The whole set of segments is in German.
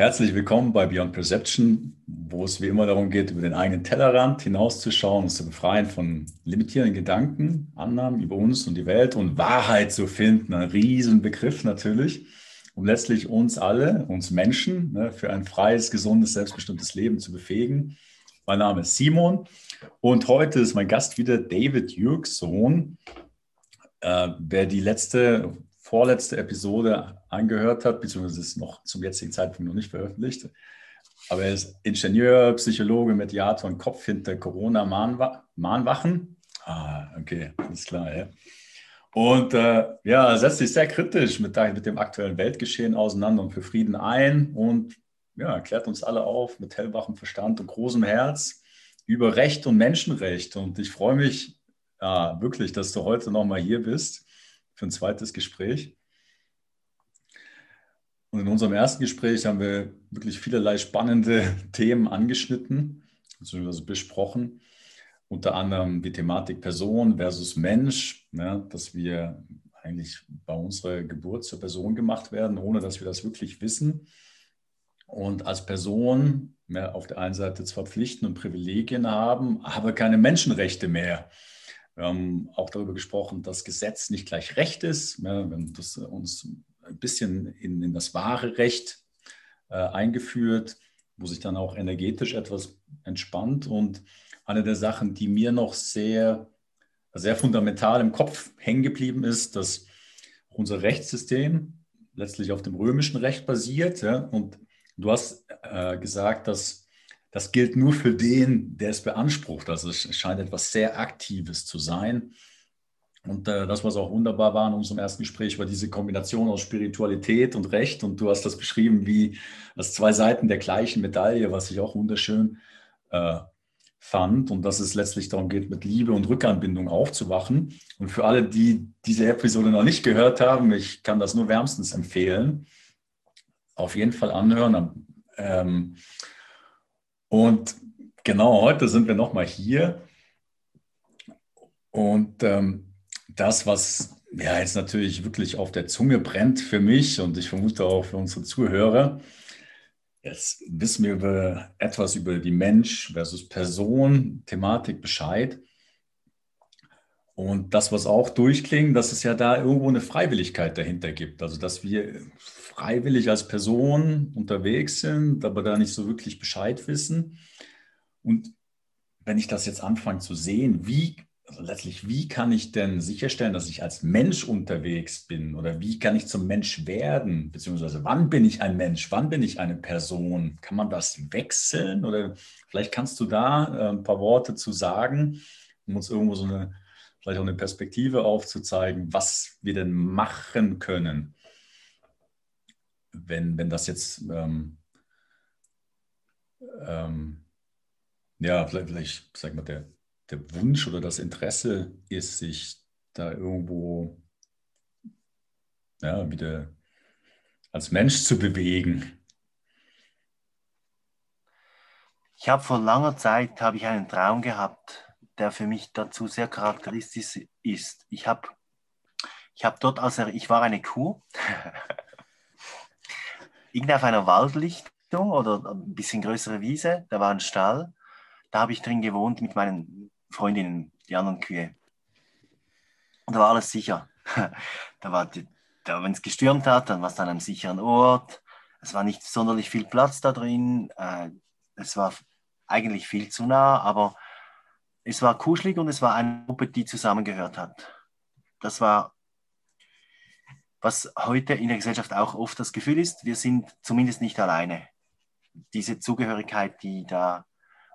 Herzlich willkommen bei Beyond Perception, wo es wie immer darum geht, über den eigenen Tellerrand hinauszuschauen, uns zu befreien von limitierenden Gedanken, Annahmen über uns und die Welt und Wahrheit zu finden. Ein Riesenbegriff natürlich, um letztlich uns alle, uns Menschen, ne, für ein freies, gesundes, selbstbestimmtes Leben zu befähigen. Mein Name ist Simon und heute ist mein Gast wieder David Jürgsohn. Äh, wer die letzte vorletzte Episode angehört hat, beziehungsweise ist noch zum jetzigen Zeitpunkt noch nicht veröffentlicht. Aber er ist Ingenieur, Psychologe, Mediator und Kopf hinter Corona-Mahnwachen. Ah, okay, alles klar. Ja. Und äh, ja, setzt sich sehr kritisch mit, mit dem aktuellen Weltgeschehen auseinander und für Frieden ein und ja, erklärt uns alle auf mit hellwachem Verstand und großem Herz über Recht und Menschenrecht. Und ich freue mich ja, wirklich, dass du heute nochmal hier bist für ein zweites Gespräch. Und in unserem ersten Gespräch haben wir wirklich vielerlei spannende Themen angeschnitten, beziehungsweise besprochen. Unter anderem die Thematik Person versus Mensch, ja, dass wir eigentlich bei unserer Geburt zur Person gemacht werden, ohne dass wir das wirklich wissen. Und als Person ja, auf der einen Seite zwar Pflichten und Privilegien haben, aber keine Menschenrechte mehr. Wir haben auch darüber gesprochen, dass Gesetz nicht gleich Recht ist. Wir haben das uns ein bisschen in, in das wahre Recht äh, eingeführt, wo sich dann auch energetisch etwas entspannt. Und eine der Sachen, die mir noch sehr, sehr fundamental im Kopf hängen geblieben ist, dass unser Rechtssystem letztlich auf dem römischen Recht basiert. Ja, und du hast äh, gesagt, dass das gilt nur für den, der es beansprucht. Also es scheint etwas sehr Aktives zu sein. Und äh, das, was auch wunderbar war in unserem ersten Gespräch, war diese Kombination aus Spiritualität und Recht. Und du hast das beschrieben wie als zwei Seiten der gleichen Medaille, was ich auch wunderschön äh, fand. Und dass es letztlich darum geht, mit Liebe und Rückanbindung aufzuwachen. Und für alle, die diese Episode noch nicht gehört haben, ich kann das nur wärmstens empfehlen. Auf jeden Fall anhören. Ähm, und genau heute sind wir nochmal hier. Und ähm, das, was ja jetzt natürlich wirklich auf der Zunge brennt für mich und ich vermute auch für unsere Zuhörer, jetzt wissen wir über etwas über die Mensch versus Person, Thematik Bescheid. Und das, was auch durchklingt, dass es ja da irgendwo eine Freiwilligkeit dahinter gibt. Also, dass wir freiwillig als Person unterwegs sind, aber da nicht so wirklich Bescheid wissen. Und wenn ich das jetzt anfange zu sehen, wie, also letztlich, wie kann ich denn sicherstellen, dass ich als Mensch unterwegs bin? Oder wie kann ich zum Mensch werden, beziehungsweise wann bin ich ein Mensch, wann bin ich eine Person? Kann man das wechseln? Oder vielleicht kannst du da äh, ein paar Worte zu sagen, um uns irgendwo so eine, vielleicht auch eine Perspektive aufzuzeigen, was wir denn machen können wenn, wenn das jetzt, ähm, ähm, ja, vielleicht, vielleicht, sag mal, der, der Wunsch oder das Interesse ist, sich da irgendwo ja, wieder als Mensch zu bewegen. Ich habe vor langer Zeit habe ich einen Traum gehabt, der für mich dazu sehr charakteristisch ist. Ich habe ich habe dort, als ich war eine Kuh irgendwie auf einer Waldlichtung oder ein bisschen größere Wiese, da war ein Stall. Da habe ich drin gewohnt mit meinen Freundinnen, die anderen Kühe. Und da war alles sicher. da war da, wenn es gestürmt hat, dann war es an einem sicheren Ort. Es war nicht sonderlich viel Platz da drin. Äh, es war eigentlich viel zu nah, aber es war kuschelig und es war eine Gruppe, die zusammengehört hat. Das war was heute in der Gesellschaft auch oft das Gefühl ist, wir sind zumindest nicht alleine. Diese Zugehörigkeit, die da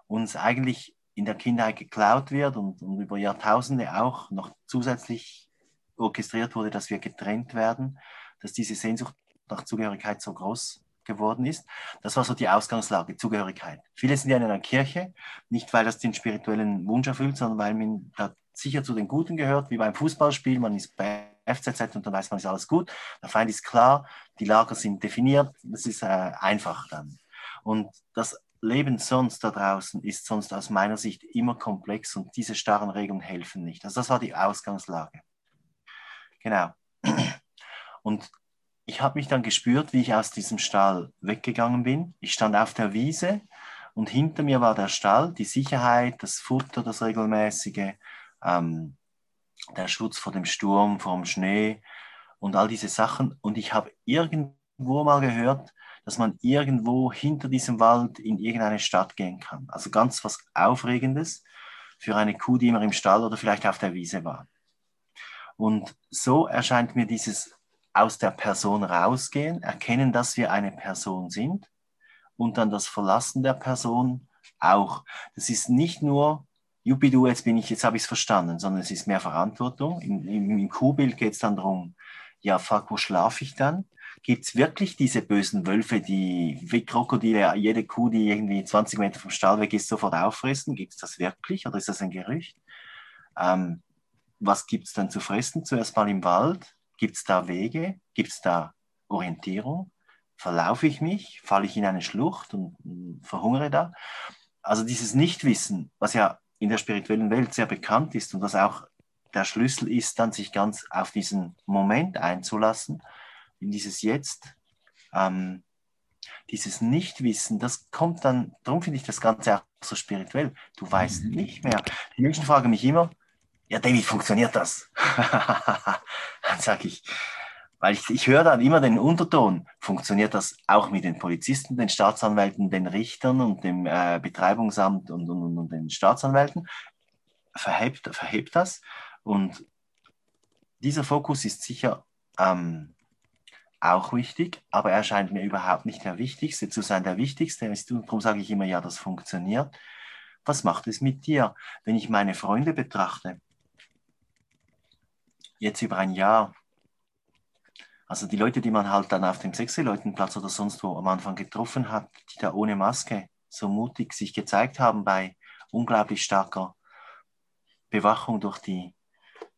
uns eigentlich in der Kindheit geklaut wird und, und über Jahrtausende auch noch zusätzlich orchestriert wurde, dass wir getrennt werden, dass diese Sehnsucht nach Zugehörigkeit so groß geworden ist. Das war so die Ausgangslage, Zugehörigkeit. Viele sind ja in einer Kirche, nicht weil das den spirituellen Wunsch erfüllt, sondern weil man da sicher zu den Guten gehört, wie beim Fußballspiel, man ist bei FCZ und dann weiß man, ist alles gut. Der Feind ist klar, die Lager sind definiert, das ist äh, einfach dann. Und das Leben sonst da draußen ist sonst aus meiner Sicht immer komplex und diese starren Regeln helfen nicht. Also das war die Ausgangslage. Genau. Und ich habe mich dann gespürt, wie ich aus diesem Stall weggegangen bin. Ich stand auf der Wiese und hinter mir war der Stall, die Sicherheit, das Futter, das regelmäßige, ähm, der Schutz vor dem Sturm, vor dem Schnee und all diese Sachen. Und ich habe irgendwo mal gehört, dass man irgendwo hinter diesem Wald in irgendeine Stadt gehen kann. Also ganz was Aufregendes für eine Kuh, die immer im Stall oder vielleicht auf der Wiese war. Und so erscheint mir dieses aus der Person rausgehen, erkennen, dass wir eine Person sind und dann das Verlassen der Person auch. Das ist nicht nur, Jupidu, jetzt bin ich, jetzt habe ich es verstanden, sondern es ist mehr Verantwortung. Im, im, im Kuhbild geht es dann darum, ja, fuck, wo schlafe ich dann? Gibt es wirklich diese bösen Wölfe, die wie Krokodile, jede Kuh, die irgendwie 20 Meter vom Stall weg ist, sofort auffressen? Gibt es das wirklich oder ist das ein Gerücht? Ähm, was gibt es dann zu fressen? Zuerst mal im Wald. Gibt es da Wege? Gibt es da Orientierung? Verlaufe ich mich? Falle ich in eine Schlucht und verhungere da? Also dieses Nichtwissen, was ja in der spirituellen Welt sehr bekannt ist und was auch der Schlüssel ist, dann sich ganz auf diesen Moment einzulassen, in dieses Jetzt. Ähm, dieses Nichtwissen, das kommt dann, darum finde ich das Ganze auch so spirituell. Du weißt mhm. nicht mehr. Die Menschen fragen mich immer, ja, David, funktioniert das? dann sage ich, weil ich, ich höre dann immer den Unterton, funktioniert das auch mit den Polizisten, den Staatsanwälten, den Richtern und dem äh, Betreibungsamt und, und, und, den Staatsanwälten? Verhebt, verhebt das? Und dieser Fokus ist sicher ähm, auch wichtig, aber er scheint mir überhaupt nicht der wichtigste zu sein. Der wichtigste ist, darum sage ich immer, ja, das funktioniert. Was macht es mit dir, wenn ich meine Freunde betrachte? Jetzt über ein Jahr. Also die Leute, die man halt dann auf dem Sechseleutenplatz oder sonst wo am Anfang getroffen hat, die da ohne Maske so mutig sich gezeigt haben bei unglaublich starker Bewachung durch die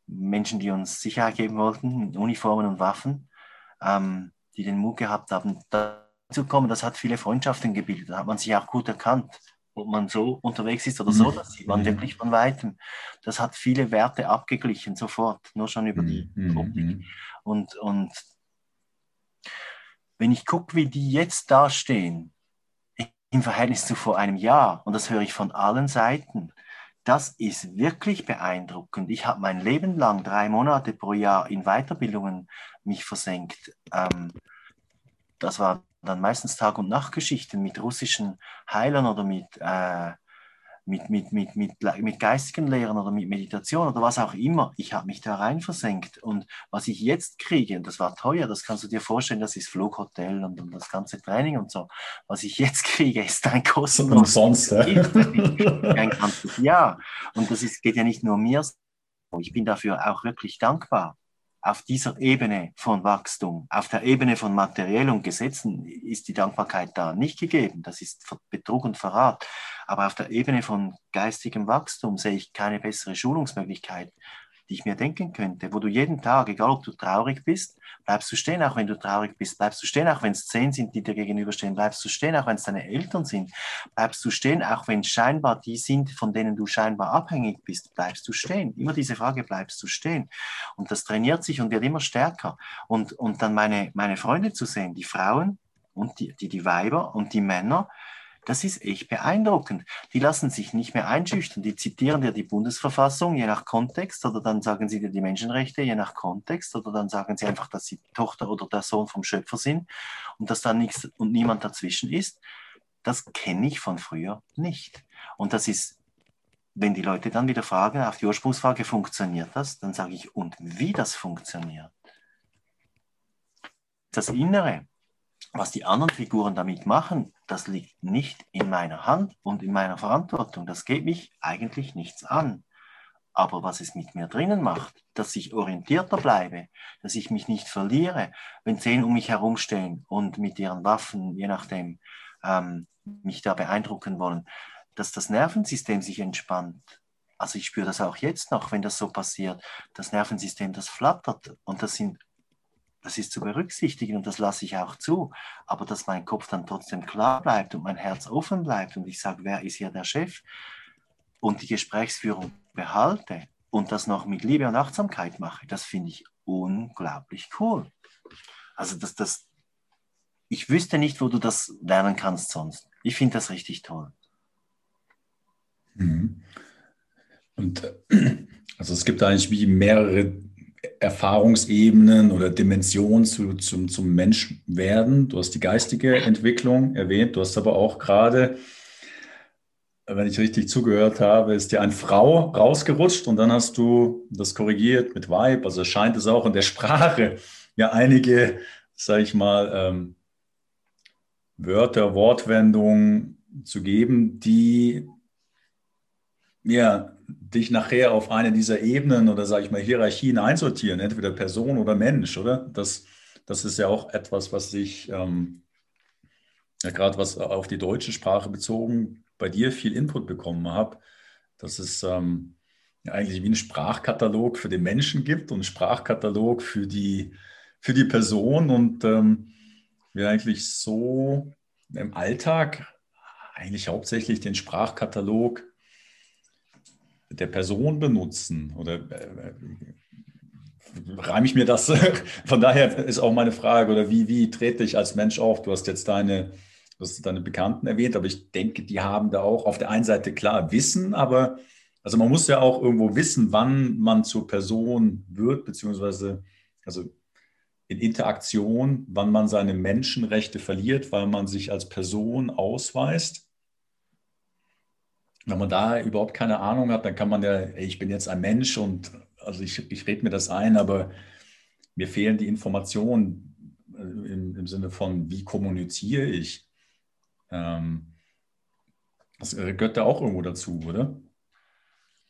Menschen, die uns Sicherheit geben wollten, mit Uniformen und Waffen ähm, die den Mut gehabt haben, dazu kommen. Das hat viele Freundschaften gebildet. Da hat man sich auch gut erkannt, ob man so unterwegs ist oder so. Mhm. Das sieht man mhm. wirklich von weitem. Das hat viele Werte abgeglichen, sofort, nur schon über die mhm. Optik. Und, und wenn ich gucke, wie die jetzt dastehen, im Verhältnis zu vor einem Jahr, und das höre ich von allen Seiten, das ist wirklich beeindruckend. Ich habe mein Leben lang drei Monate pro Jahr in Weiterbildungen mich versenkt. Ähm, das war dann meistens Tag- und Nachtgeschichten mit russischen Heilern oder mit äh, mit, mit, mit, mit, mit geistigen Lehren oder mit Meditation oder was auch immer. Ich habe mich da rein versenkt. Und was ich jetzt kriege, und das war teuer, das kannst du dir vorstellen, das ist Flughotel und, und das ganze Training und so. Was ich jetzt kriege, ist ein kostenloses. Umsonst, ja. ein ganzes Jahr. Und das ist, geht ja nicht nur mir. Ich bin dafür auch wirklich dankbar auf dieser Ebene von Wachstum, auf der Ebene von Materiell und Gesetzen ist die Dankbarkeit da nicht gegeben. Das ist Betrug und Verrat. Aber auf der Ebene von geistigem Wachstum sehe ich keine bessere Schulungsmöglichkeit die ich mir denken könnte, wo du jeden Tag, egal ob du traurig bist, bleibst du stehen, auch wenn du traurig bist, bleibst du stehen, auch wenn es zehn sind, die dir gegenüberstehen, bleibst du stehen, auch wenn es deine Eltern sind, bleibst du stehen, auch wenn scheinbar die sind, von denen du scheinbar abhängig bist, bleibst du stehen. Immer diese Frage, bleibst du stehen? Und das trainiert sich und wird immer stärker. Und, und dann meine, meine Freunde zu sehen, die Frauen und die, die, die Weiber und die Männer, das ist echt beeindruckend. Die lassen sich nicht mehr einschüchtern. Die zitieren dir die Bundesverfassung, je nach Kontext, oder dann sagen sie dir die Menschenrechte, je nach Kontext, oder dann sagen sie einfach, dass sie Tochter oder der Sohn vom Schöpfer sind und dass da nichts und niemand dazwischen ist. Das kenne ich von früher nicht. Und das ist, wenn die Leute dann wieder fragen, auf die Ursprungsfrage, funktioniert das? Dann sage ich, und wie das funktioniert. Das Innere, was die anderen Figuren damit machen, das liegt nicht in meiner Hand und in meiner Verantwortung. Das geht mich eigentlich nichts an. Aber was es mit mir drinnen macht, dass ich orientierter bleibe, dass ich mich nicht verliere, wenn zehn um mich herumstehen und mit ihren Waffen, je nachdem, ähm, mich da beeindrucken wollen, dass das Nervensystem sich entspannt. Also ich spüre das auch jetzt noch, wenn das so passiert. Das Nervensystem, das flattert. Und das sind das ist zu berücksichtigen und das lasse ich auch zu. Aber dass mein Kopf dann trotzdem klar bleibt und mein Herz offen bleibt und ich sage, wer ist hier der Chef? Und die Gesprächsführung behalte und das noch mit Liebe und Achtsamkeit mache, das finde ich unglaublich cool. Also das, das, ich wüsste nicht, wo du das lernen kannst sonst. Ich finde das richtig toll. Mhm. Und äh, also es gibt eigentlich wie mehrere Erfahrungsebenen oder Dimensionen zu, zum, zum Menschwerden. Du hast die geistige Entwicklung erwähnt, du hast aber auch gerade, wenn ich richtig zugehört habe, ist dir eine Frau rausgerutscht und dann hast du das korrigiert mit Vibe. Also scheint es auch in der Sprache ja einige, sage ich mal, ähm, Wörter, Wortwendungen zu geben, die ja, dich nachher auf eine dieser Ebenen oder sage ich mal Hierarchien einsortieren, entweder Person oder Mensch, oder? Das, das ist ja auch etwas, was sich, ähm, ja gerade was auf die deutsche Sprache bezogen, bei dir viel Input bekommen habe, dass es ähm, eigentlich wie ein Sprachkatalog für den Menschen gibt und einen Sprachkatalog für die, für die Person und ähm, wir eigentlich so im Alltag eigentlich hauptsächlich den Sprachkatalog der Person benutzen oder äh, reime ich mir das? Von daher ist auch meine Frage, oder wie, wie trete ich als Mensch auf? Du hast jetzt deine, du hast deine Bekannten erwähnt, aber ich denke, die haben da auch auf der einen Seite klar Wissen, aber also man muss ja auch irgendwo wissen, wann man zur Person wird, beziehungsweise also in Interaktion, wann man seine Menschenrechte verliert, weil man sich als Person ausweist wenn man da überhaupt keine Ahnung hat, dann kann man ja, ey, ich bin jetzt ein Mensch und also ich, ich rede mir das ein, aber mir fehlen die Informationen äh, im, im Sinne von, wie kommuniziere ich. Ähm, das gehört da auch irgendwo dazu, oder?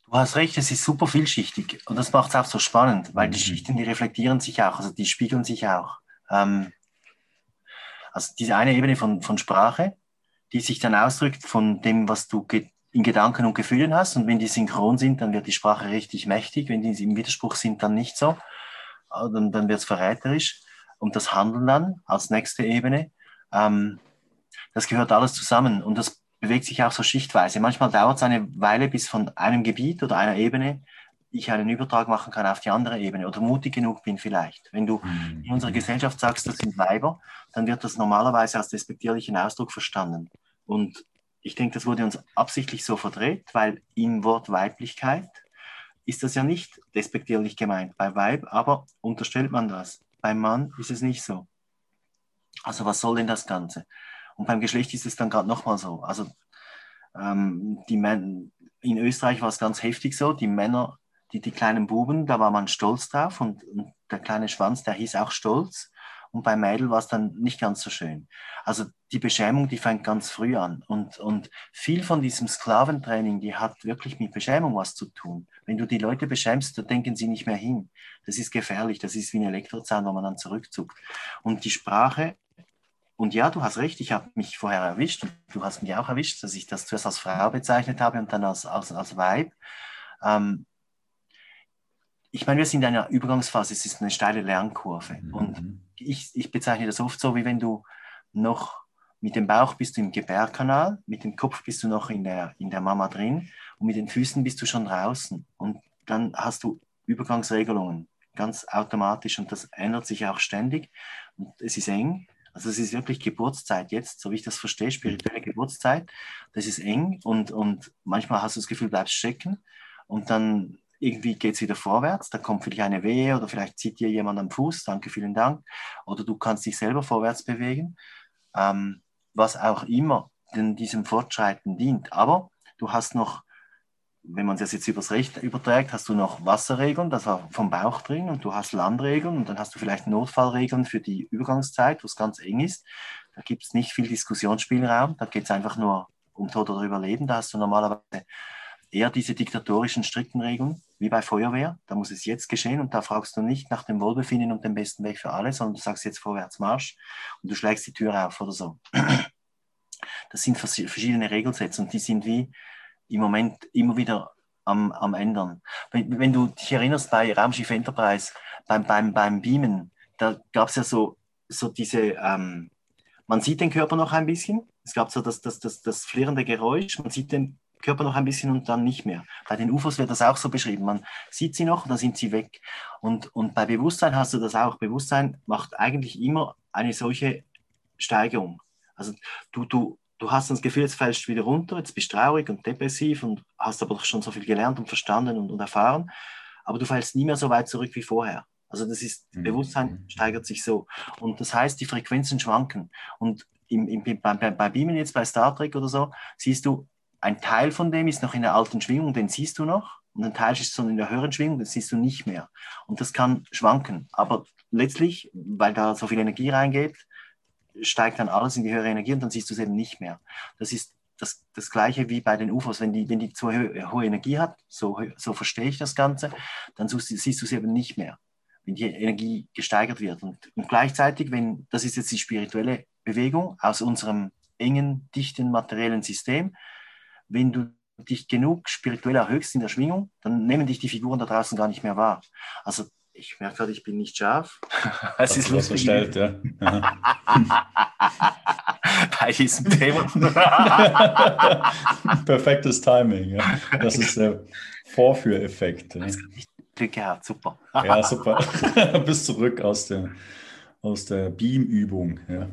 Du hast recht, es ist super vielschichtig und das macht es auch so spannend, weil mhm. die Schichten, die reflektieren sich auch, also die spiegeln sich auch. Ähm, also diese eine Ebene von, von Sprache, die sich dann ausdrückt von dem, was du in Gedanken und Gefühlen hast. Und wenn die synchron sind, dann wird die Sprache richtig mächtig. Wenn die im Widerspruch sind, dann nicht so. Ah, dann, dann wird es verräterisch. Und das Handeln dann als nächste Ebene, ähm, das gehört alles zusammen. Und das bewegt sich auch so schichtweise. Manchmal dauert es eine Weile, bis von einem Gebiet oder einer Ebene ich einen Übertrag machen kann auf die andere Ebene oder mutig genug bin vielleicht. Wenn du mhm. in unserer Gesellschaft sagst, das sind Weiber, dann wird das normalerweise als despektierlichen Ausdruck verstanden. Und ich denke, das wurde uns absichtlich so verdreht, weil im Wort Weiblichkeit ist das ja nicht despektierlich gemeint bei Weib, aber unterstellt man das. Beim Mann ist es nicht so. Also was soll denn das Ganze? Und beim Geschlecht ist es dann gerade nochmal so. Also ähm, die Män in Österreich war es ganz heftig so, die Männer, die, die kleinen Buben, da war man stolz drauf und, und der kleine Schwanz, der hieß auch Stolz. Und bei Mädel war es dann nicht ganz so schön. Also die Beschämung, die fängt ganz früh an. Und, und viel von diesem Sklaventraining, die hat wirklich mit Beschämung was zu tun. Wenn du die Leute beschämst, dann denken sie nicht mehr hin. Das ist gefährlich. Das ist wie ein Elektrozahn, wo man dann zurückzuckt. Und die Sprache, und ja, du hast recht, ich habe mich vorher erwischt und du hast mich auch erwischt, dass ich das zuerst als Frau bezeichnet habe und dann als, als, als Weib. Ähm, ich meine, wir sind in einer Übergangsphase, es ist eine steile Lernkurve. Mhm. Und ich, ich bezeichne das oft so, wie wenn du noch mit dem Bauch bist du im Gebärkanal, mit dem Kopf bist du noch in der, in der Mama drin und mit den Füßen bist du schon draußen. Und dann hast du Übergangsregelungen, ganz automatisch und das ändert sich auch ständig. Und es ist eng. Also es ist wirklich Geburtszeit jetzt, so wie ich das verstehe, spirituelle Geburtszeit. Das ist eng und, und manchmal hast du das Gefühl, bleibst stecken und dann irgendwie geht es wieder vorwärts, da kommt vielleicht eine Wehe oder vielleicht zieht dir jemand am Fuß, danke, vielen Dank, oder du kannst dich selber vorwärts bewegen, ähm, was auch immer denn diesem Fortschreiten dient. Aber du hast noch, wenn man das jetzt übers Recht überträgt, hast du noch Wasserregeln, das war vom Bauch drin, und du hast Landregeln und dann hast du vielleicht Notfallregeln für die Übergangszeit, wo es ganz eng ist. Da gibt es nicht viel Diskussionsspielraum, da geht es einfach nur um Tod oder Überleben. Da hast du normalerweise eher diese diktatorischen, strikten Regeln, wie bei Feuerwehr. Da muss es jetzt geschehen und da fragst du nicht nach dem Wohlbefinden und dem besten Weg für alle, sondern du sagst jetzt vorwärts Marsch und du schlägst die Tür auf oder so. Das sind verschiedene Regelsätze und die sind wie im Moment immer wieder am, am ändern. Wenn, wenn du dich erinnerst bei Raumschiff Enterprise, beim, beim, beim Beamen, da gab es ja so, so diese, ähm, man sieht den Körper noch ein bisschen, es gab so das, das, das, das flirrende Geräusch, man sieht den Körper noch ein bisschen und dann nicht mehr. Bei den UFOs wird das auch so beschrieben. Man sieht sie noch und dann sind sie weg. Und, und bei Bewusstsein hast du das auch. Bewusstsein macht eigentlich immer eine solche Steigerung. Also du, du, du hast das Gefühl, jetzt fällst du wieder runter, jetzt bist du traurig und depressiv und hast aber doch schon so viel gelernt und verstanden und, und erfahren, aber du fällst nie mehr so weit zurück wie vorher. Also das ist, mhm. Bewusstsein steigert sich so. Und das heißt, die Frequenzen schwanken. Und im, im, bei, bei Beamen jetzt, bei Star Trek oder so, siehst du, ein Teil von dem ist noch in der alten Schwingung, den siehst du noch. Und ein Teil ist so in der höheren Schwingung, den siehst du nicht mehr. Und das kann schwanken. Aber letztlich, weil da so viel Energie reingeht, steigt dann alles in die höhere Energie und dann siehst du es eben nicht mehr. Das ist das, das Gleiche wie bei den UFOs. Wenn die, wenn die zu hohe, hohe Energie hat, so, so verstehe ich das Ganze, dann siehst du es eben nicht mehr, wenn die Energie gesteigert wird. Und, und gleichzeitig, wenn, das ist jetzt die spirituelle Bewegung aus unserem engen, dichten, materiellen System, wenn du dich genug spirituell erhöhst in der Schwingung, dann nehmen dich die Figuren da draußen gar nicht mehr wahr. Also ich merke gerade, ich bin nicht scharf. Es ist lustig. Verstellt, ja. Bei diesem Thema. Perfektes Timing, ja. Das ist der Vorführeffekt. Ja. Glück gehabt, super. ja, super. Bis zurück aus der, aus der Beam-Übung. Ja.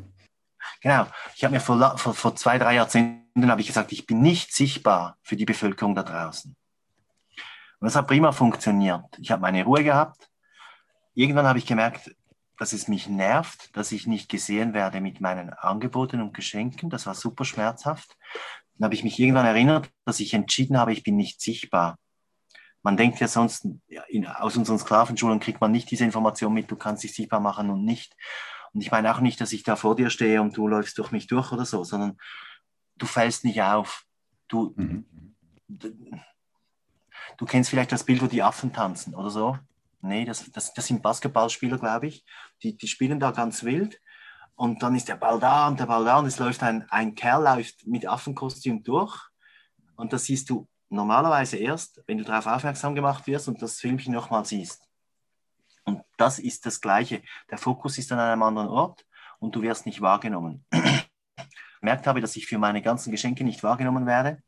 Genau. Ich habe mir vor, vor, vor zwei, drei Jahrzehnten ich gesagt, ich bin nicht sichtbar für die Bevölkerung da draußen. Und das hat prima funktioniert. Ich habe meine Ruhe gehabt, irgendwann habe ich gemerkt, dass es mich nervt, dass ich nicht gesehen werde mit meinen Angeboten und Geschenken. Das war super schmerzhaft. Dann habe ich mich irgendwann erinnert, dass ich entschieden habe, ich bin nicht sichtbar. Man denkt ja sonst, in, aus unseren Sklavenschulen kriegt man nicht diese Information mit, du kannst dich sichtbar machen und nicht. Und ich meine auch nicht, dass ich da vor dir stehe und du läufst durch mich durch oder so, sondern du fällst nicht auf. Du, mhm. du, kennst vielleicht das Bild, wo die Affen tanzen oder so. Nee, das, das, das sind Basketballspieler, glaube ich. Die, die spielen da ganz wild. Und dann ist der Ball da und der Ball da und es läuft ein, ein Kerl läuft mit Affenkostüm durch. Und das siehst du normalerweise erst, wenn du darauf aufmerksam gemacht wirst und das Filmchen nochmal siehst. Und das ist das Gleiche. Der Fokus ist an einem anderen Ort und du wirst nicht wahrgenommen. Merkt habe, dass ich für meine ganzen Geschenke nicht wahrgenommen werde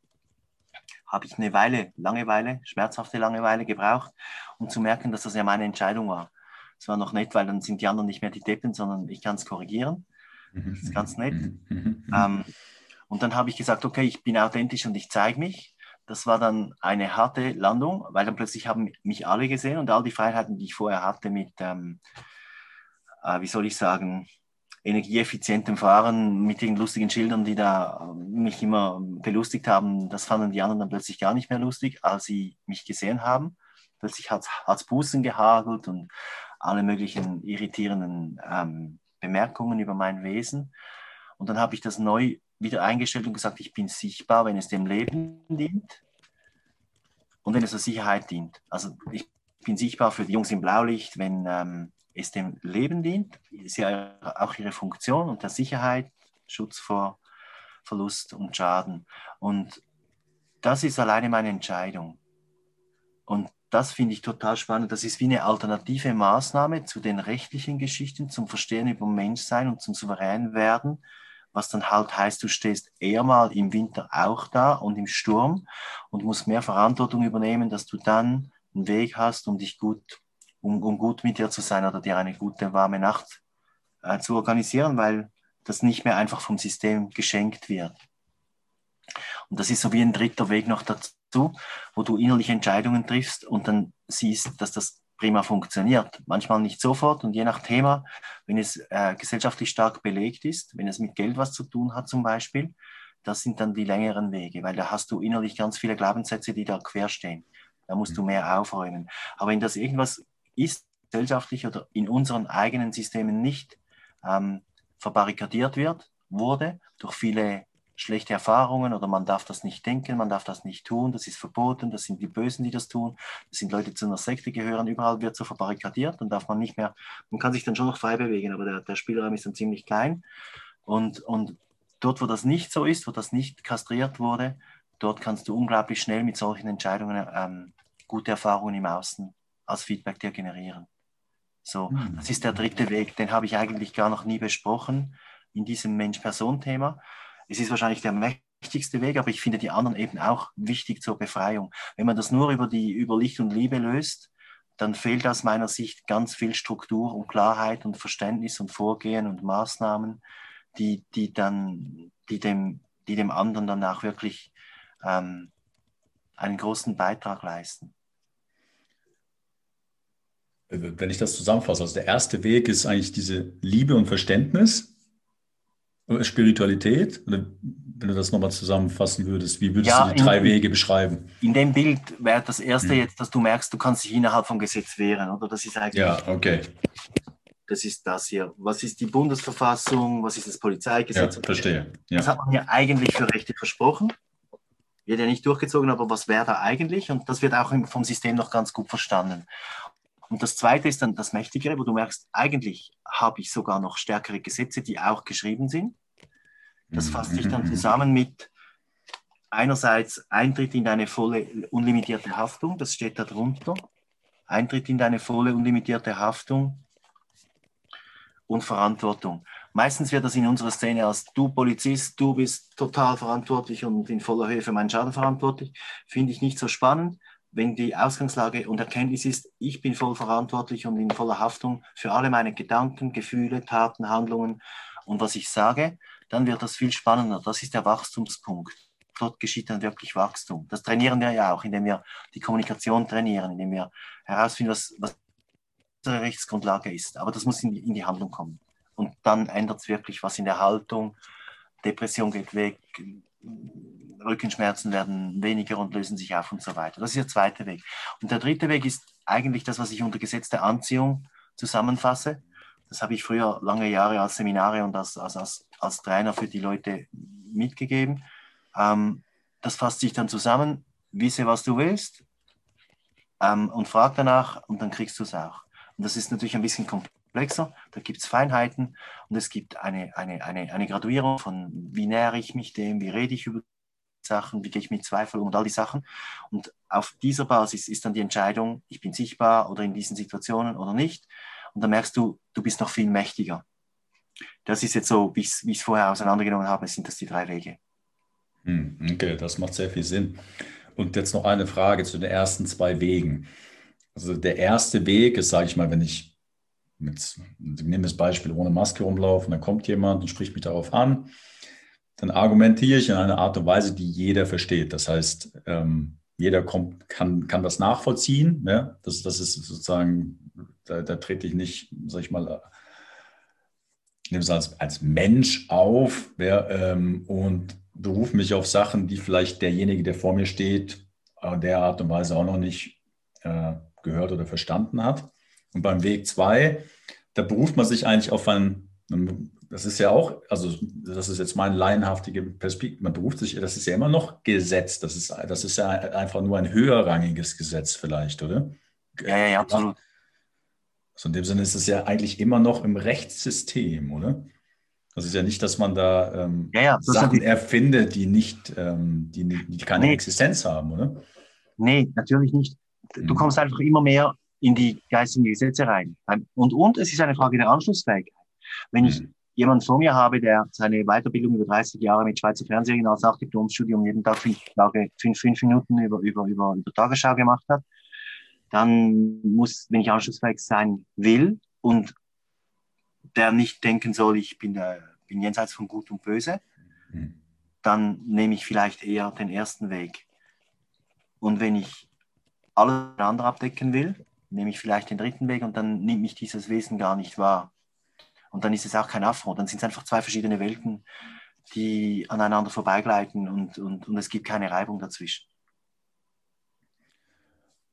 habe ich eine Weile, Langeweile, schmerzhafte Langeweile gebraucht, um zu merken, dass das ja meine Entscheidung war. Es war noch nett, weil dann sind die anderen nicht mehr die Deppen, sondern ich kann es korrigieren. Das ist ganz nett. ähm, und dann habe ich gesagt, okay, ich bin authentisch und ich zeige mich. Das war dann eine harte Landung, weil dann plötzlich haben mich alle gesehen und all die Freiheiten, die ich vorher hatte mit, ähm, äh, wie soll ich sagen, energieeffizientem Fahren mit den lustigen Schildern, die da ähm, mich immer belustigt haben, das fanden die anderen dann plötzlich gar nicht mehr lustig, als sie mich gesehen haben. Plötzlich hat es Bußen gehagelt und alle möglichen irritierenden ähm, Bemerkungen über mein Wesen. Und dann habe ich das neu wieder eingestellt und gesagt, ich bin sichtbar, wenn es dem Leben dient und wenn es der Sicherheit dient. Also ich bin sichtbar für die Jungs im Blaulicht, wenn ähm, es dem Leben dient, ist ja auch ihre Funktion und der Sicherheit, Schutz vor Verlust und Schaden. Und das ist alleine meine Entscheidung. Und das finde ich total spannend. Das ist wie eine alternative Maßnahme zu den rechtlichen Geschichten, zum Verstehen über Menschsein und zum souverän werden, was dann halt heißt, du stehst eher mal im Winter auch da und im Sturm und musst mehr Verantwortung übernehmen, dass du dann einen Weg hast, um dich gut um, um gut mit dir zu sein oder dir eine gute, warme Nacht äh, zu organisieren, weil das nicht mehr einfach vom System geschenkt wird. Und das ist so wie ein dritter Weg noch dazu, wo du innerliche Entscheidungen triffst und dann siehst, dass das prima funktioniert. Manchmal nicht sofort und je nach Thema, wenn es äh, gesellschaftlich stark belegt ist, wenn es mit Geld was zu tun hat zum Beispiel, das sind dann die längeren Wege, weil da hast du innerlich ganz viele Glaubenssätze, die da quer stehen. Da musst du mhm. mehr aufräumen. Aber wenn das irgendwas ist gesellschaftlich oder in unseren eigenen Systemen nicht ähm, verbarrikadiert wird, wurde durch viele schlechte Erfahrungen oder man darf das nicht denken, man darf das nicht tun, das ist verboten, das sind die Bösen, die das tun, das sind Leute, die zu einer Sekte gehören, überall wird so verbarrikadiert und darf man nicht mehr, man kann sich dann schon noch frei bewegen, aber der, der Spielraum ist dann ziemlich klein und, und dort, wo das nicht so ist, wo das nicht kastriert wurde, dort kannst du unglaublich schnell mit solchen Entscheidungen ähm, gute Erfahrungen im Außen als Feedback dir generieren. So, mhm. das ist der dritte Weg, den habe ich eigentlich gar noch nie besprochen in diesem Mensch-Person-Thema. Es ist wahrscheinlich der wichtigste Weg, aber ich finde die anderen eben auch wichtig zur Befreiung. Wenn man das nur über, die, über Licht und Liebe löst, dann fehlt aus meiner Sicht ganz viel Struktur und Klarheit und Verständnis und Vorgehen und Maßnahmen, die, die, dann, die, dem, die dem anderen dann auch wirklich ähm, einen großen Beitrag leisten. Wenn ich das zusammenfasse, also der erste Weg ist eigentlich diese Liebe und Verständnis, Spiritualität. Wenn du das nochmal zusammenfassen würdest, wie würdest ja, du die drei in, Wege beschreiben? In dem Bild wäre das erste hm. jetzt, dass du merkst, du kannst dich innerhalb vom Gesetz wehren, oder? Das ist eigentlich. Ja, okay. Das ist das hier. Was ist die Bundesverfassung? Was ist das Polizeigesetz? Ja, verstehe. Ja. Das hat man ja eigentlich für Rechte versprochen wird ja nicht durchgezogen, aber was wäre da eigentlich? Und das wird auch vom System noch ganz gut verstanden. Und das Zweite ist dann das Mächtigere, wo du merkst, eigentlich habe ich sogar noch stärkere Gesetze, die auch geschrieben sind. Das mhm. fasst sich dann zusammen mit einerseits Eintritt in deine volle unlimitierte Haftung, das steht da drunter. Eintritt in deine volle unlimitierte Haftung und Verantwortung. Meistens wird das in unserer Szene als du Polizist, du bist total verantwortlich und in voller Höhe für meinen Schaden verantwortlich. Finde ich nicht so spannend, wenn die Ausgangslage und Erkenntnis ist, ich bin voll verantwortlich und in voller Haftung für alle meine Gedanken, Gefühle, Taten, Handlungen und was ich sage, dann wird das viel spannender. Das ist der Wachstumspunkt. Dort geschieht dann wirklich Wachstum. Das trainieren wir ja auch, indem wir die Kommunikation trainieren, indem wir herausfinden, was, was unsere Rechtsgrundlage ist. Aber das muss in die, in die Handlung kommen. Und dann ändert es wirklich was in der Haltung. Depression geht weg, Rückenschmerzen werden weniger und lösen sich auf und so weiter. Das ist der zweite Weg. Und der dritte Weg ist eigentlich das, was ich unter Gesetz der Anziehung zusammenfasse. Das habe ich früher lange Jahre als Seminare und als, als, als, als Trainer für die Leute mitgegeben. Ähm, das fasst sich dann zusammen, wisse, was du willst ähm, und frag danach und dann kriegst du es auch. Und das ist natürlich ein bisschen komplex komplexer, da gibt es Feinheiten und es gibt eine, eine, eine, eine Graduierung von, wie nähere ich mich dem, wie rede ich über Sachen, wie gehe ich mit Zweifel um und all die Sachen. Und auf dieser Basis ist dann die Entscheidung, ich bin sichtbar oder in diesen Situationen oder nicht. Und dann merkst du, du bist noch viel mächtiger. Das ist jetzt so, wie ich es vorher auseinandergenommen habe, sind das die drei Wege. Hm, okay, das macht sehr viel Sinn. Und jetzt noch eine Frage zu den ersten zwei Wegen. Also der erste Weg ist, sage ich mal, wenn ich mit, nehmen das Beispiel, ohne Maske rumlaufen, dann kommt jemand und spricht mich darauf an, dann argumentiere ich in einer Art und Weise, die jeder versteht. Das heißt, ähm, jeder kommt, kann, kann das nachvollziehen. Ne? Das, das ist sozusagen, da, da trete ich nicht, sag ich mal, nehme es als, als Mensch auf ja, ähm, und berufe mich auf Sachen, die vielleicht derjenige, der vor mir steht, in der Art und Weise auch noch nicht äh, gehört oder verstanden hat. Und beim Weg 2, da beruft man sich eigentlich auf ein, das ist ja auch, also das ist jetzt meine laienhaftige Perspektive, man beruft sich, das ist ja immer noch Gesetz, das ist, das ist ja einfach nur ein höherrangiges Gesetz vielleicht, oder? Ja, ja, ja absolut. Also in dem Sinne ist es ja eigentlich immer noch im Rechtssystem, oder? Das ist ja nicht, dass man da ähm, ja, ja, Sachen erfindet, die nicht, ähm, die, die keine nee. Existenz haben, oder? Nee, natürlich nicht. Du hm. kommst einfach immer mehr in die geistigen Gesetze rein. Und, und es ist eine Frage der Anschlussfähigkeit. Wenn ich mhm. jemanden vor mir habe, der seine Weiterbildung über 30 Jahre mit Schweizer Fernsehen als auch Diplomstudium jeden Tag fünf, Tage, fünf, fünf Minuten über, über, über, über Tagesschau gemacht hat, dann muss, wenn ich anschlussfähig sein will und der nicht denken soll, ich bin, der, bin jenseits von Gut und Böse, mhm. dann nehme ich vielleicht eher den ersten Weg. Und wenn ich alles andere abdecken will, nehme ich vielleicht den dritten Weg und dann nimmt mich dieses Wesen gar nicht wahr. Und dann ist es auch kein Afro, dann sind es einfach zwei verschiedene Welten, die aneinander vorbeigleiten und, und, und es gibt keine Reibung dazwischen.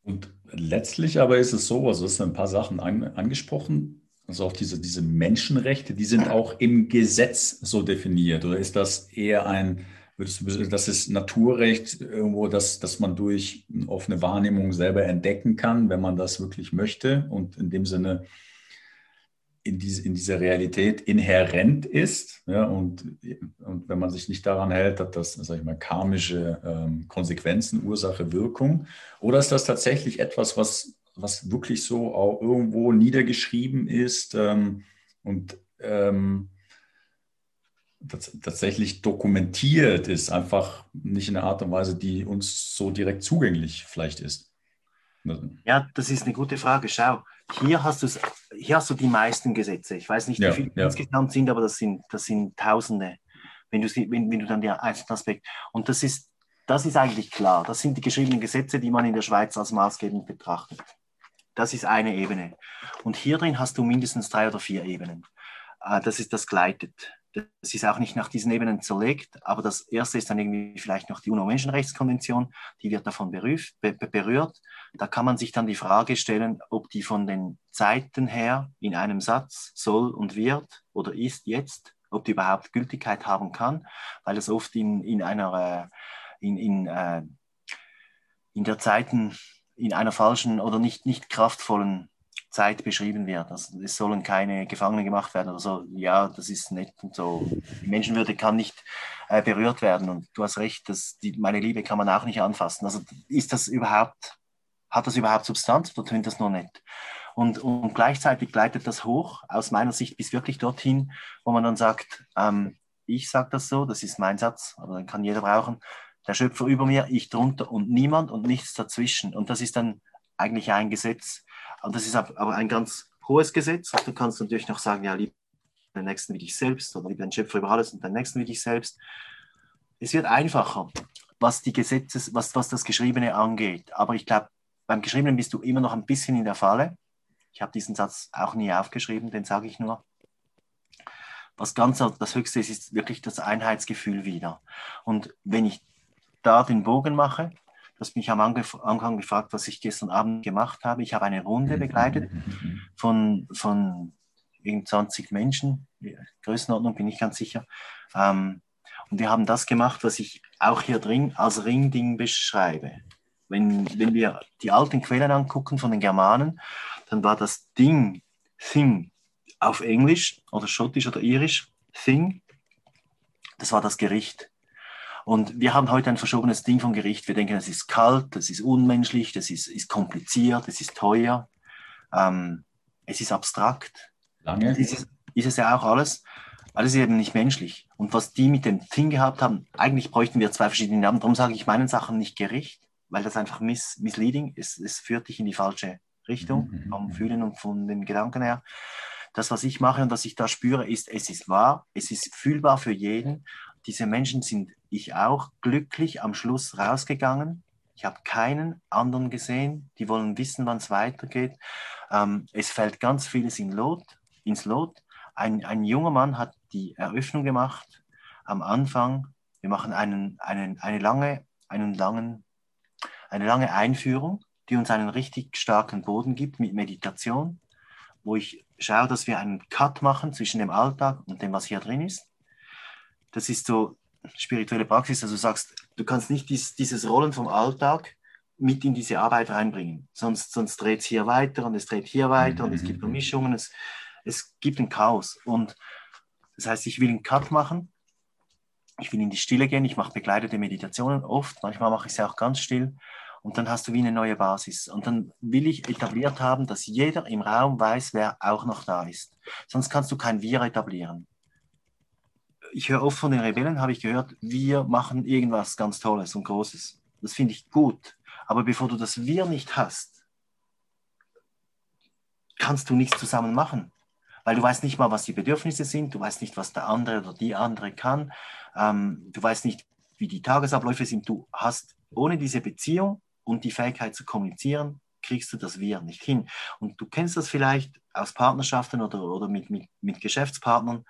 Und letztlich aber ist es so, also du hast ein paar Sachen an, angesprochen, also auch diese, diese Menschenrechte, die sind auch im Gesetz so definiert. Oder ist das eher ein, Würdest du, das ist Naturrecht irgendwo, dass, dass man durch offene Wahrnehmung selber entdecken kann, wenn man das wirklich möchte und in dem Sinne in, diese, in dieser Realität inhärent ist. Ja, und, und wenn man sich nicht daran hält, hat das, sag ich mal, karmische ähm, Konsequenzen, Ursache, Wirkung. Oder ist das tatsächlich etwas, was, was wirklich so auch irgendwo niedergeschrieben ist ähm, und ähm, tatsächlich dokumentiert ist, einfach nicht in einer Art und Weise, die uns so direkt zugänglich vielleicht ist. Ja, das ist eine gute Frage. Schau, hier hast, du hier hast du die meisten Gesetze. Ich weiß nicht, wie viele ja. insgesamt sind, aber das sind, das sind Tausende, wenn du, wenn, wenn du dann den einzelnen Aspekt. Und das ist, das ist eigentlich klar. Das sind die geschriebenen Gesetze, die man in der Schweiz als maßgebend betrachtet. Das ist eine Ebene. Und hier drin hast du mindestens drei oder vier Ebenen. Äh, das ist das gleitet. Das ist auch nicht nach diesen Ebenen zerlegt, aber das erste ist dann irgendwie vielleicht noch die UNO-Menschenrechtskonvention, die wird davon berührt, berührt. Da kann man sich dann die Frage stellen, ob die von den Zeiten her in einem Satz soll und wird oder ist jetzt, ob die überhaupt Gültigkeit haben kann, weil es oft in, in einer, äh, in, in, äh, in der Zeiten, in einer falschen oder nicht, nicht kraftvollen Zeit beschrieben wird. Also es sollen keine Gefangenen gemacht werden oder so. Ja, das ist nett und so. Die Menschenwürde kann nicht äh, berührt werden. Und du hast recht, dass die, meine Liebe kann man auch nicht anfassen. Also ist das überhaupt, hat das überhaupt Substanz oder tönt das nur nett? Und, und gleichzeitig gleitet das hoch, aus meiner Sicht, bis wirklich dorthin, wo man dann sagt, ähm, ich sage das so, das ist mein Satz, aber dann kann jeder brauchen. Der Schöpfer über mir, ich drunter und niemand und nichts dazwischen. Und das ist dann eigentlich ein Gesetz, und das ist aber ein ganz hohes Gesetz. Du kannst natürlich noch sagen, ja, liebe den Nächsten wie dich selbst oder liebe den Schöpfer über alles und den Nächsten wie dich selbst. Es wird einfacher, was die Gesetzes, was, was das Geschriebene angeht. Aber ich glaube, beim Geschriebenen bist du immer noch ein bisschen in der Falle. Ich habe diesen Satz auch nie aufgeschrieben, den sage ich nur. Was ganz das Höchste ist, ist wirklich das Einheitsgefühl wieder. Und wenn ich da den Bogen mache, Du hast mich am Anfang gefragt, was ich gestern Abend gemacht habe. Ich habe eine Runde begleitet von, von 20 Menschen, Größenordnung bin ich ganz sicher. Ähm, und wir haben das gemacht, was ich auch hier drin als Ringding beschreibe. Wenn, wenn wir die alten Quellen angucken von den Germanen, dann war das Ding, Thing, auf Englisch oder Schottisch oder Irisch, Thing, das war das Gericht. Und wir haben heute ein verschobenes Ding vom Gericht. Wir denken, es ist kalt, es ist unmenschlich, das ist, ist kompliziert, es ist teuer, ähm, es ist abstrakt. Lange. Ist es, ist es ja auch alles. Alles ist eben nicht menschlich. Und was die mit dem Ding gehabt haben, eigentlich bräuchten wir zwei verschiedene Namen. Darum sage ich meinen Sachen nicht Gericht, weil das einfach miss, misleading ist. Es führt dich in die falsche Richtung, mhm. vom Fühlen und von den Gedanken her. Das, was ich mache und was ich da spüre, ist, es ist wahr, es ist fühlbar für jeden diese Menschen sind ich auch glücklich am Schluss rausgegangen. Ich habe keinen anderen gesehen, die wollen wissen, wann es weitergeht. Ähm, es fällt ganz vieles in Lot, ins Lot. Ein, ein junger Mann hat die Eröffnung gemacht am Anfang. Wir machen einen, einen, eine, lange, einen langen, eine lange Einführung, die uns einen richtig starken Boden gibt mit Meditation, wo ich schaue, dass wir einen Cut machen zwischen dem Alltag und dem, was hier drin ist das ist so spirituelle Praxis. Also du sagst, du kannst nicht dies, dieses Rollen vom Alltag mit in diese Arbeit reinbringen. Sonst, sonst dreht es hier weiter und es dreht hier weiter und es gibt Vermischungen. Es, es gibt ein Chaos. Und das heißt, ich will einen Cut machen. Ich will in die Stille gehen. Ich mache begleitete Meditationen oft. Manchmal mache ich sie auch ganz still. Und dann hast du wie eine neue Basis. Und dann will ich etabliert haben, dass jeder im Raum weiß, wer auch noch da ist. Sonst kannst du kein Wir etablieren ich höre oft von den Rebellen, habe ich gehört, wir machen irgendwas ganz Tolles und Großes. Das finde ich gut. Aber bevor du das Wir nicht hast, kannst du nichts zusammen machen. Weil du weißt nicht mal, was die Bedürfnisse sind, du weißt nicht, was der andere oder die andere kann, ähm, du weißt nicht, wie die Tagesabläufe sind. Du hast ohne diese Beziehung und die Fähigkeit zu kommunizieren, kriegst du das Wir nicht hin. Und du kennst das vielleicht aus Partnerschaften oder, oder mit, mit, mit Geschäftspartnern.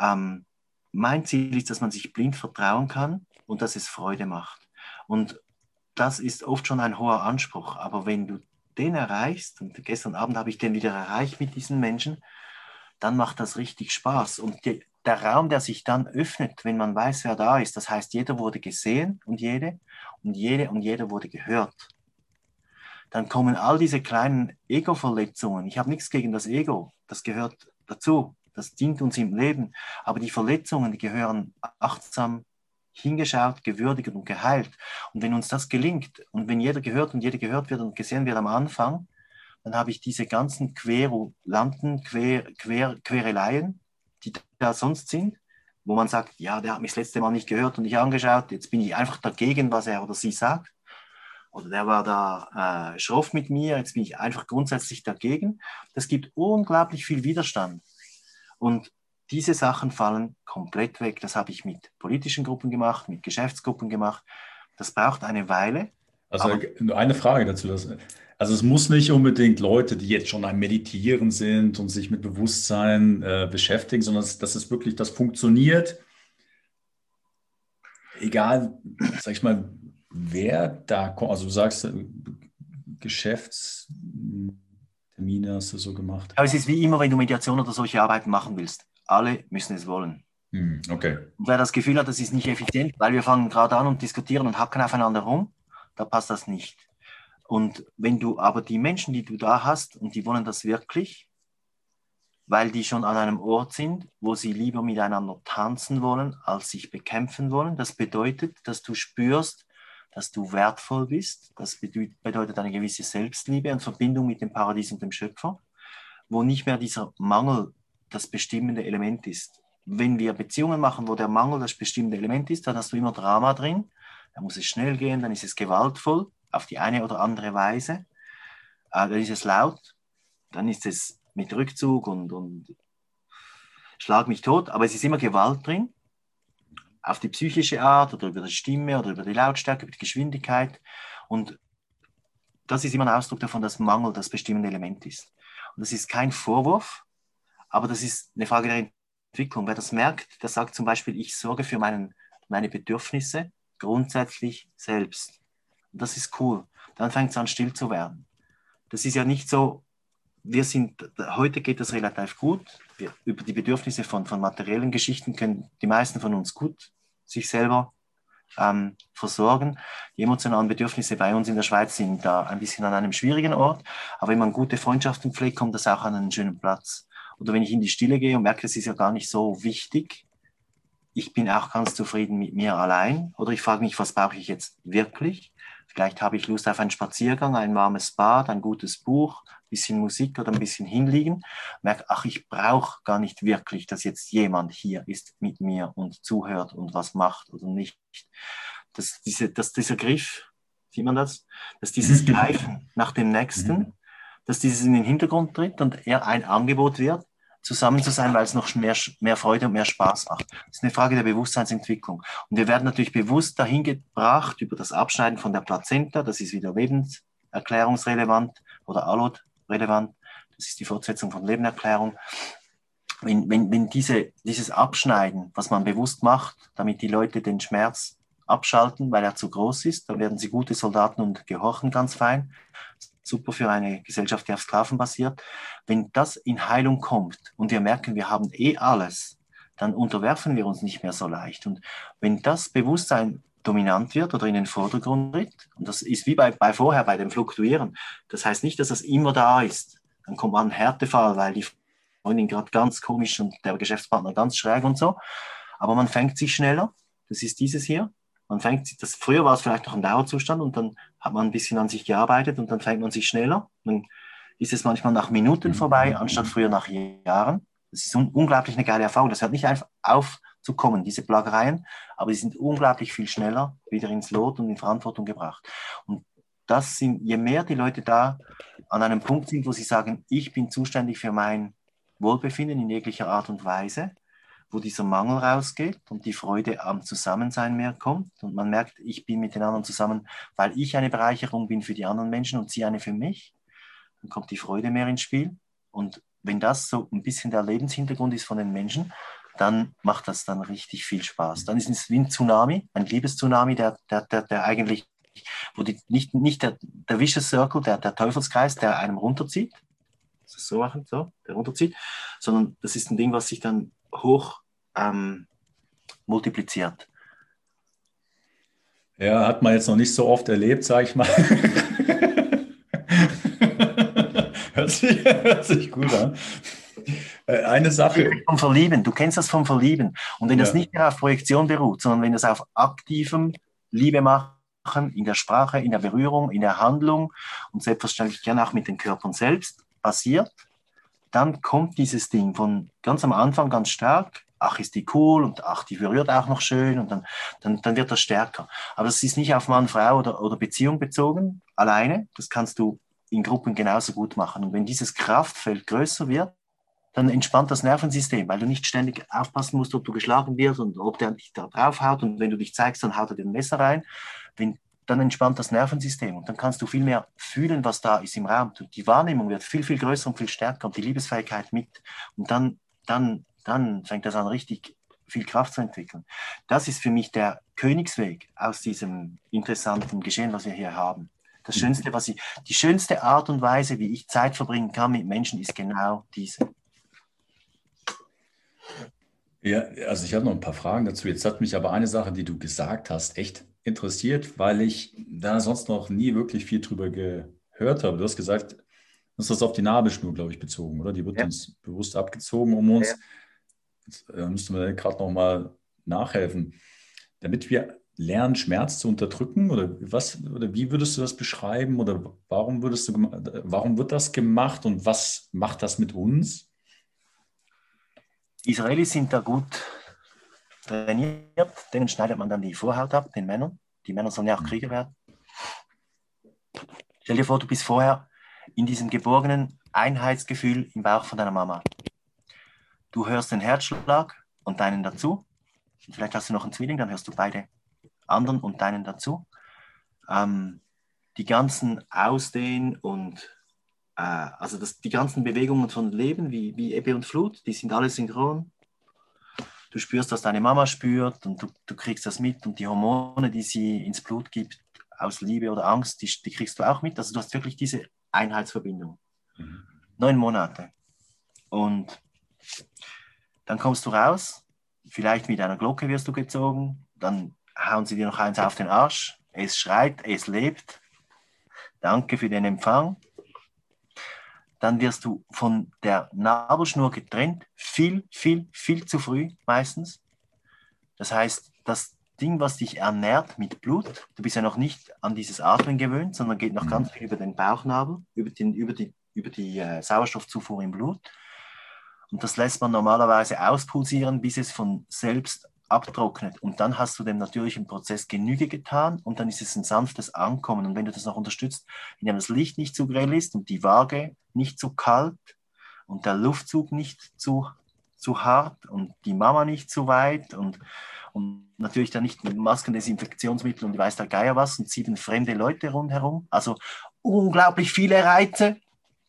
Ähm, mein Ziel ist, dass man sich blind vertrauen kann und dass es Freude macht. Und das ist oft schon ein hoher Anspruch. Aber wenn du den erreichst, und gestern Abend habe ich den wieder erreicht mit diesen Menschen, dann macht das richtig Spaß. Und die, der Raum, der sich dann öffnet, wenn man weiß, wer da ist, das heißt, jeder wurde gesehen und jede, und jede und jeder wurde gehört. Dann kommen all diese kleinen Ego-Verletzungen. Ich habe nichts gegen das Ego, das gehört dazu das dient uns im Leben. Aber die Verletzungen, die gehören achtsam hingeschaut, gewürdigt und geheilt. Und wenn uns das gelingt und wenn jeder gehört und jeder gehört wird und gesehen wird am Anfang, dann habe ich diese ganzen Querulanten, Quer, Quer, Quereleien, die da sonst sind, wo man sagt, ja, der hat mich das letzte Mal nicht gehört und nicht angeschaut, jetzt bin ich einfach dagegen, was er oder sie sagt. Oder der war da äh, schroff mit mir, jetzt bin ich einfach grundsätzlich dagegen. Das gibt unglaublich viel Widerstand. Und diese Sachen fallen komplett weg. Das habe ich mit politischen Gruppen gemacht, mit Geschäftsgruppen gemacht. Das braucht eine Weile. Also eine Frage dazu. Also es muss nicht unbedingt Leute, die jetzt schon am Meditieren sind und sich mit Bewusstsein äh, beschäftigen, sondern dass, dass es wirklich, das funktioniert. Egal, sag ich mal, wer da kommt. Also du sagst, äh, Geschäftstermine hast du so gemacht. Aber es ist wie immer, wenn du Mediation oder solche Arbeiten machen willst. Alle müssen es wollen. Hm, okay. Und wer das Gefühl hat, das ist nicht effizient, weil wir fangen gerade an und diskutieren und hacken aufeinander rum, da passt das nicht. Und wenn du aber die Menschen, die du da hast, und die wollen das wirklich, weil die schon an einem Ort sind, wo sie lieber miteinander tanzen wollen, als sich bekämpfen wollen. Das bedeutet, dass du spürst, dass du wertvoll bist. Das bedeutet eine gewisse Selbstliebe und Verbindung mit dem Paradies und dem Schöpfer, wo nicht mehr dieser Mangel das bestimmende Element ist. Wenn wir Beziehungen machen, wo der Mangel das bestimmende Element ist, dann hast du immer Drama drin. Dann muss es schnell gehen, dann ist es gewaltvoll auf die eine oder andere Weise. Äh, dann ist es laut, dann ist es mit Rückzug und, und Schlag mich tot, aber es ist immer Gewalt drin, auf die psychische Art oder über die Stimme oder über die Lautstärke, über die Geschwindigkeit. Und das ist immer ein Ausdruck davon, dass Mangel das bestimmende Element ist. Und das ist kein Vorwurf, aber das ist eine Frage der Entwicklung. Wer das merkt, der sagt zum Beispiel, ich sorge für meinen, meine Bedürfnisse grundsätzlich selbst. Und das ist cool. Dann fängt es an, still zu werden. Das ist ja nicht so, wir sind, heute geht das relativ gut. Wir, über die Bedürfnisse von, von materiellen Geschichten können die meisten von uns gut sich selber ähm, versorgen. Die emotionalen Bedürfnisse bei uns in der Schweiz sind da ein bisschen an einem schwierigen Ort, aber wenn man gute Freundschaften pflegt, kommt das auch an einen schönen Platz. Oder wenn ich in die Stille gehe und merke, es ist ja gar nicht so wichtig, ich bin auch ganz zufrieden mit mir allein oder ich frage mich, was brauche ich jetzt wirklich? Vielleicht habe ich Lust auf einen Spaziergang, ein warmes Bad, ein gutes Buch, ein bisschen Musik oder ein bisschen hinliegen. Merke, ach, ich brauche gar nicht wirklich, dass jetzt jemand hier ist mit mir und zuhört und was macht oder nicht. Dass, diese, dass dieser Griff, sieht man das? Dass dieses Greifen nach dem Nächsten, mhm. dass dieses in den Hintergrund tritt und er ein Angebot wird, zusammen zu sein, weil es noch mehr, mehr Freude und mehr Spaß macht. Das ist eine Frage der Bewusstseinsentwicklung. Und wir werden natürlich bewusst dahin gebracht über das Abschneiden von der Plazenta, das ist wieder lebenserklärungsrelevant oder Alot-relevant, das ist die Fortsetzung von Lebenerklärung. Wenn, wenn, wenn diese, dieses Abschneiden, was man bewusst macht, damit die Leute den Schmerz abschalten, weil er zu groß ist, dann werden sie gute Soldaten und gehorchen ganz fein super für eine Gesellschaft, die auf Sklaven basiert. Wenn das in Heilung kommt und wir merken, wir haben eh alles, dann unterwerfen wir uns nicht mehr so leicht. Und wenn das Bewusstsein dominant wird oder in den Vordergrund tritt, und das ist wie bei, bei vorher, bei dem Fluktuieren, das heißt nicht, dass das immer da ist. Dann kommt man Härtefall, weil die Freundin gerade ganz komisch und der Geschäftspartner ganz schräg und so. Aber man fängt sich schneller. Das ist dieses hier. Man fängt, das, früher war es vielleicht noch ein Dauerzustand und dann hat man ein bisschen an sich gearbeitet und dann fängt man sich schneller. Dann ist es manchmal nach Minuten vorbei, anstatt früher nach Jahren. Das ist un unglaublich eine geile Erfahrung. Das hört nicht einfach aufzukommen, diese Plagereien, aber sie sind unglaublich viel schneller wieder ins Lot und in Verantwortung gebracht. Und das sind, je mehr die Leute da an einem Punkt sind, wo sie sagen, ich bin zuständig für mein Wohlbefinden in jeglicher Art und Weise, wo dieser Mangel rausgeht und die Freude am Zusammensein mehr kommt. Und man merkt, ich bin mit den anderen zusammen, weil ich eine Bereicherung bin für die anderen Menschen und sie eine für mich, dann kommt die Freude mehr ins Spiel. Und wenn das so ein bisschen der Lebenshintergrund ist von den Menschen, dann macht das dann richtig viel Spaß. Dann ist es wie ein Tsunami, ein Liebestsunami, der, der, der, der eigentlich, wo die, nicht, nicht der, der Vicious Circle, der, der Teufelskreis, der einem runterzieht, so machen, so, der runterzieht, sondern das ist ein Ding, was sich dann hoch ähm, multipliziert. Ja, hat man jetzt noch nicht so oft erlebt, sage ich mal. hört, sich, hört sich gut an. Äh, eine Sache. Vom Verlieben, du kennst das vom Verlieben. Und wenn ja. das nicht mehr auf Projektion beruht, sondern wenn das auf aktivem Liebe machen, in der Sprache, in der Berührung, in der Handlung und selbstverständlich gerne auch mit den Körpern selbst basiert, dann kommt dieses Ding von ganz am Anfang ganz stark ach, ist die cool und ach, die berührt auch noch schön und dann, dann, dann wird das stärker. Aber das ist nicht auf Mann, Frau oder, oder Beziehung bezogen, alleine. Das kannst du in Gruppen genauso gut machen. Und wenn dieses Kraftfeld größer wird, dann entspannt das Nervensystem, weil du nicht ständig aufpassen musst, ob du geschlagen wirst und ob der dich da draufhaut. Und wenn du dich zeigst, dann haut er dir ein Messer rein. Wenn, dann entspannt das Nervensystem und dann kannst du viel mehr fühlen, was da ist im Raum. Die Wahrnehmung wird viel, viel größer und viel stärker und die Liebesfähigkeit mit. Und dann, dann, dann fängt das an, richtig viel Kraft zu entwickeln. Das ist für mich der Königsweg aus diesem interessanten Geschehen, was wir hier haben. Das mhm. Schönste, was ich, die schönste Art und Weise, wie ich Zeit verbringen kann mit Menschen, ist genau diese. Ja, also ich habe noch ein paar Fragen dazu. Jetzt hat mich aber eine Sache, die du gesagt hast, echt interessiert, weil ich da sonst noch nie wirklich viel drüber gehört habe. Du hast gesagt, das ist das auf die Nabelschnur, glaube ich, bezogen, oder? Die wird ja. uns bewusst abgezogen um uns. Ja. Jetzt äh, müssten wir gerade noch mal nachhelfen. Damit wir lernen, Schmerz zu unterdrücken? Oder was oder wie würdest du das beschreiben? Oder warum würdest du warum wird das gemacht und was macht das mit uns? Israelis sind da gut trainiert, denen schneidet man dann die Vorhaut ab, den Männern. Die Männer sollen ja auch Krieger werden. Stell dir vor, du bist vorher in diesem geborgenen Einheitsgefühl im Bauch von deiner Mama. Du hörst den Herzschlag und deinen dazu. Vielleicht hast du noch einen Zwilling, dann hörst du beide anderen und deinen dazu. Ähm, die ganzen Ausdehn und äh, also das, die ganzen Bewegungen von Leben, wie, wie Ebbe und Flut, die sind alle synchron. Du spürst, was deine Mama spürt und du, du kriegst das mit und die Hormone, die sie ins Blut gibt, aus Liebe oder Angst, die, die kriegst du auch mit. Also du hast wirklich diese Einheitsverbindung. Mhm. Neun Monate. Und dann kommst du raus, vielleicht mit einer Glocke wirst du gezogen, dann hauen sie dir noch eins auf den Arsch. Es schreit, es lebt. Danke für den Empfang. Dann wirst du von der Nabelschnur getrennt, viel, viel, viel zu früh meistens. Das heißt, das Ding, was dich ernährt mit Blut, du bist ja noch nicht an dieses Atmen gewöhnt, sondern geht noch mhm. ganz viel über den Bauchnabel, über, den, über die, über die äh, Sauerstoffzufuhr im Blut. Und das lässt man normalerweise auspulsieren, bis es von selbst abtrocknet. Und dann hast du dem natürlichen Prozess Genüge getan und dann ist es ein sanftes Ankommen. Und wenn du das noch unterstützt, indem das Licht nicht zu grell ist und die Waage nicht zu kalt und der Luftzug nicht zu, zu hart und die Mama nicht zu weit und, und natürlich dann nicht mit Masken, Desinfektionsmittel und weiß der Geier was und sieben fremde Leute rundherum. Also unglaublich viele Reize,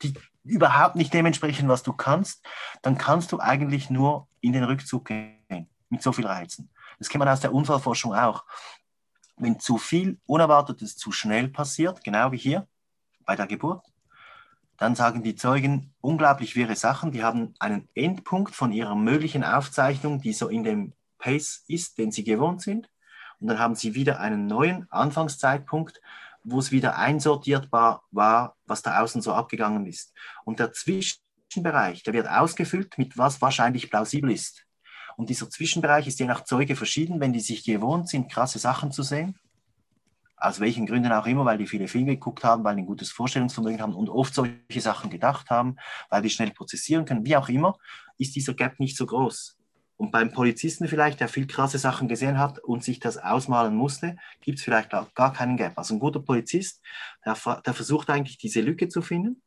die überhaupt nicht dementsprechend, was du kannst, dann kannst du eigentlich nur in den Rückzug gehen mit so viel Reizen. Das kennt man aus der Unfallforschung auch. Wenn zu viel Unerwartetes zu schnell passiert, genau wie hier bei der Geburt, dann sagen die Zeugen unglaublich wirre Sachen. Die haben einen Endpunkt von ihrer möglichen Aufzeichnung, die so in dem Pace ist, den sie gewohnt sind. Und dann haben sie wieder einen neuen Anfangszeitpunkt, wo es wieder einsortierbar war, was da außen so abgegangen ist. Und der Zwischenbereich, der wird ausgefüllt mit was wahrscheinlich plausibel ist. Und dieser Zwischenbereich ist je nach Zeuge verschieden, wenn die sich gewohnt sind, krasse Sachen zu sehen. Aus welchen Gründen auch immer, weil die viele Filme geguckt haben, weil die ein gutes Vorstellungsvermögen haben und oft solche Sachen gedacht haben, weil die schnell prozessieren können, wie auch immer, ist dieser Gap nicht so groß. Und beim Polizisten vielleicht, der viel krasse Sachen gesehen hat und sich das ausmalen musste, gibt es vielleicht gar keinen Gap. Also ein guter Polizist, der, der versucht eigentlich diese Lücke zu finden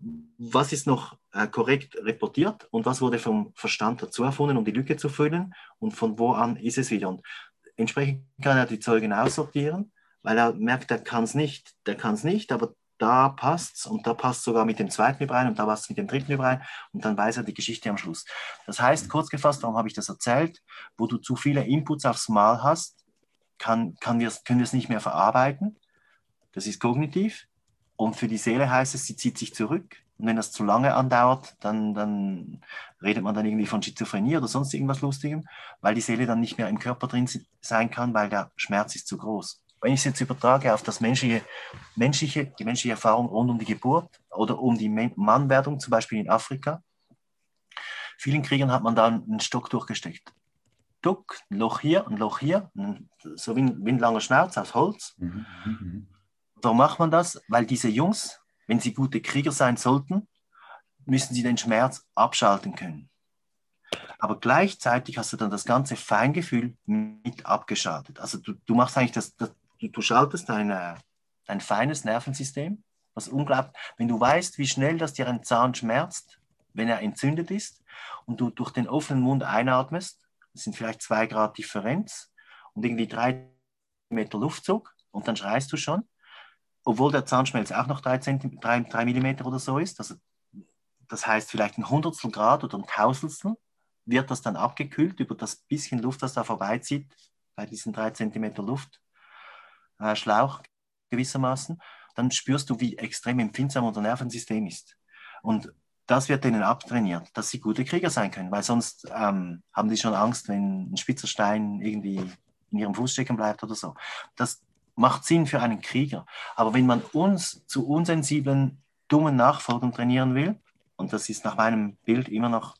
was ist noch äh, korrekt reportiert und was wurde vom Verstand dazu erfunden, um die Lücke zu füllen und von wo an ist es wieder. Und entsprechend kann er die Zeugen aussortieren, weil er merkt, er kann es nicht, der kann es nicht, aber da passt es und da passt sogar mit dem zweiten überein und da passt es mit dem dritten überein und dann weiß er die Geschichte am Schluss. Das heißt, kurz gefasst, warum habe ich das erzählt? Wo du zu viele Inputs aufs Mal hast, kann, kann wir, können wir es nicht mehr verarbeiten. Das ist kognitiv. Und für die Seele heißt es, sie zieht sich zurück. Und wenn das zu lange andauert, dann, dann redet man dann irgendwie von Schizophrenie oder sonst irgendwas Lustigem, weil die Seele dann nicht mehr im Körper drin sein kann, weil der Schmerz ist zu groß. Wenn ich es jetzt übertrage auf das menschliche, menschliche, die menschliche Erfahrung rund um die Geburt oder um die Mannwerdung, zum Beispiel in Afrika, vielen Kriegern hat man da einen Stock durchgesteckt. Duck, ein Loch hier, ein Loch hier, so wie ein, wie ein langer Schnauz aus Holz. Mhm, mh, mh. Warum macht man das? Weil diese Jungs, wenn sie gute Krieger sein sollten, müssen sie den Schmerz abschalten können. Aber gleichzeitig hast du dann das ganze Feingefühl mit abgeschaltet. Also du, du machst eigentlich das, das du, du schaltest dein, dein feines Nervensystem, was unglaublich, wenn du weißt, wie schnell das dir ein Zahn schmerzt, wenn er entzündet ist und du durch den offenen Mund einatmest, das sind vielleicht zwei Grad Differenz und irgendwie drei Meter Luftzug und dann schreist du schon, obwohl der Zahnschmelz auch noch drei, Zentime, drei, drei Millimeter oder so ist. Also das heißt vielleicht ein Hundertstel Grad oder ein Tausendstel wird das dann abgekühlt über das bisschen Luft, das da vorbeizieht, bei diesen drei Zentimeter Luftschlauch äh, gewissermaßen, dann spürst du, wie extrem empfindsam unser Nervensystem ist. Und das wird denen abtrainiert, dass sie gute Krieger sein können, weil sonst ähm, haben die schon Angst, wenn ein spitzer Stein irgendwie in ihrem Fuß stecken bleibt oder so. Das macht Sinn für einen Krieger. Aber wenn man uns zu unsensiblen, dummen Nachfolgern trainieren will, und das ist nach meinem Bild immer noch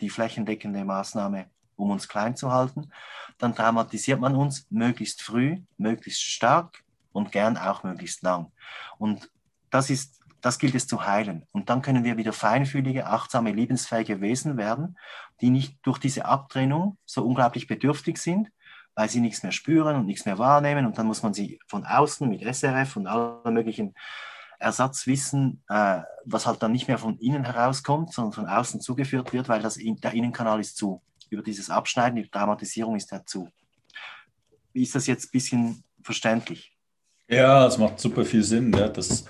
die flächendeckende Maßnahme, um uns klein zu halten, dann traumatisiert man uns möglichst früh, möglichst stark und gern auch möglichst lang. Und das ist das gilt es zu heilen. Und dann können wir wieder feinfühlige, achtsame, liebensfähige Wesen werden, die nicht durch diese Abtrennung so unglaublich bedürftig sind, weil sie nichts mehr spüren und nichts mehr wahrnehmen. Und dann muss man sie von außen mit SRF und allen möglichen Ersatzwissen, äh, was halt dann nicht mehr von innen herauskommt, sondern von außen zugeführt wird, weil das, der Innenkanal ist zu. Über dieses Abschneiden, die Dramatisierung ist er zu. Wie ist das jetzt ein bisschen verständlich? Ja, es macht super viel Sinn. Ja. Das,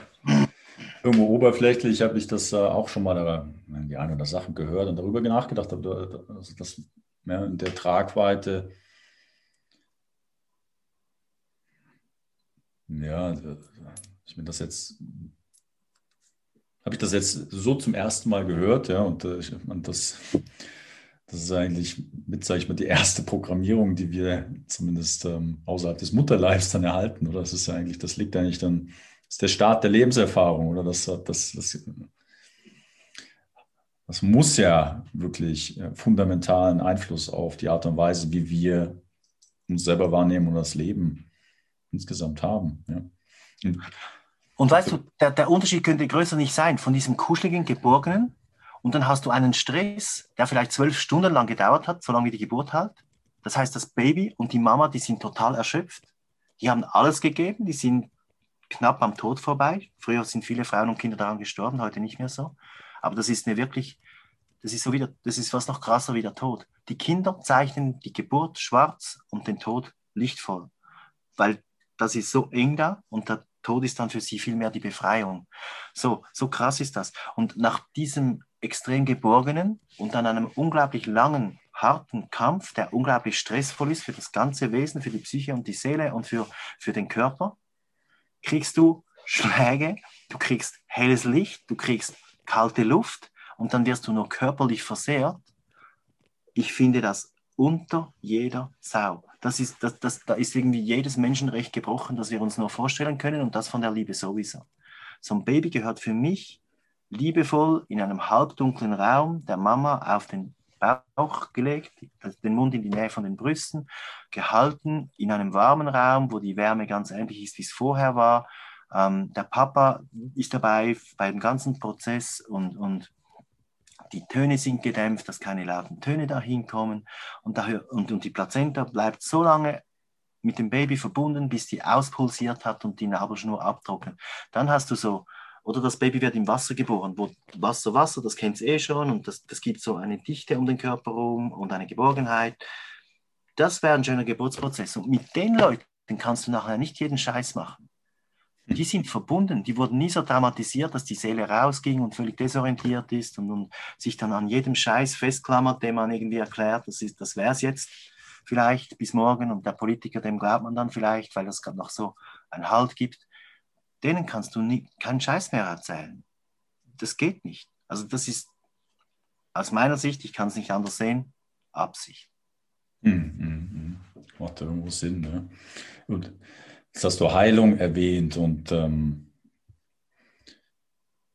irgendwo oberflächlich habe ich das äh, auch schon mal da, die eine oder Sachen gehört und darüber nachgedacht, aber das, das ja, in der Tragweite Ja, ich mir das jetzt, habe ich das jetzt so zum ersten Mal gehört, ja, und, äh, ich, und das, das ist eigentlich mit, sage ich mal, die erste Programmierung, die wir zumindest ähm, außerhalb des Mutterleibs dann erhalten, oder? Das ist ja eigentlich, das liegt eigentlich dann, ist der Start der Lebenserfahrung, oder? Das, das, das, das muss ja wirklich äh, fundamentalen Einfluss auf die Art und Weise, wie wir uns selber wahrnehmen und das Leben insgesamt haben. Ja. Und, weißt du, der, der Unterschied könnte größer nicht sein von diesem kuscheligen, geborgenen und dann hast du einen Stress, der vielleicht zwölf Stunden lang gedauert hat, solange wie die Geburt halt. Das heißt, das Baby und die Mama, die sind total erschöpft. Die haben alles gegeben, die sind knapp am Tod vorbei. Früher sind viele Frauen und Kinder daran gestorben, heute nicht mehr so. Aber das ist mir wirklich, das ist so wieder, das ist fast noch krasser wie der Tod. Die Kinder zeichnen die Geburt schwarz und den Tod lichtvoll, weil das ist so eng da und der Tod ist dann für sie viel mehr die Befreiung. So, so krass ist das. Und nach diesem extrem geborgenen und dann einem unglaublich langen, harten Kampf, der unglaublich stressvoll ist für das ganze Wesen, für die Psyche und die Seele und für, für den Körper, kriegst du Schläge, du kriegst helles Licht, du kriegst kalte Luft und dann wirst du nur körperlich versehrt. Ich finde das unter jeder Sau. Das ist, das, das, da ist irgendwie jedes Menschenrecht gebrochen, das wir uns nur vorstellen können und das von der Liebe sowieso. So ein Baby gehört für mich liebevoll in einem halbdunklen Raum der Mama auf den Bauch gelegt, den Mund in die Nähe von den Brüsten, gehalten in einem warmen Raum, wo die Wärme ganz ähnlich ist, wie es vorher war. Ähm, der Papa ist dabei bei dem ganzen Prozess und, und die Töne sind gedämpft, dass keine lauten Töne dahin kommen und, daher, und, und die Plazenta bleibt so lange mit dem Baby verbunden, bis die auspulsiert hat und die Nabelschnur abtrocknet. Dann hast du so, oder das Baby wird im Wasser geboren, wo Wasser, Wasser, das kennt es eh schon und das, das gibt so eine Dichte um den Körper rum und eine Geborgenheit. Das wäre ein schöner Geburtsprozess. Und mit den Leuten kannst du nachher nicht jeden Scheiß machen. Die sind verbunden, die wurden nie so traumatisiert, dass die Seele rausging und völlig desorientiert ist und, und sich dann an jedem Scheiß festklammert, den man irgendwie erklärt, das, das wäre es jetzt vielleicht bis morgen und der Politiker, dem glaubt man dann vielleicht, weil das gerade noch so einen Halt gibt. Denen kannst du nie, keinen Scheiß mehr erzählen. Das geht nicht. Also das ist aus meiner Sicht, ich kann es nicht anders sehen, Absicht. Mm, mm, Macht irgendwo Sinn. Ne? Und Jetzt hast du Heilung erwähnt und, ähm,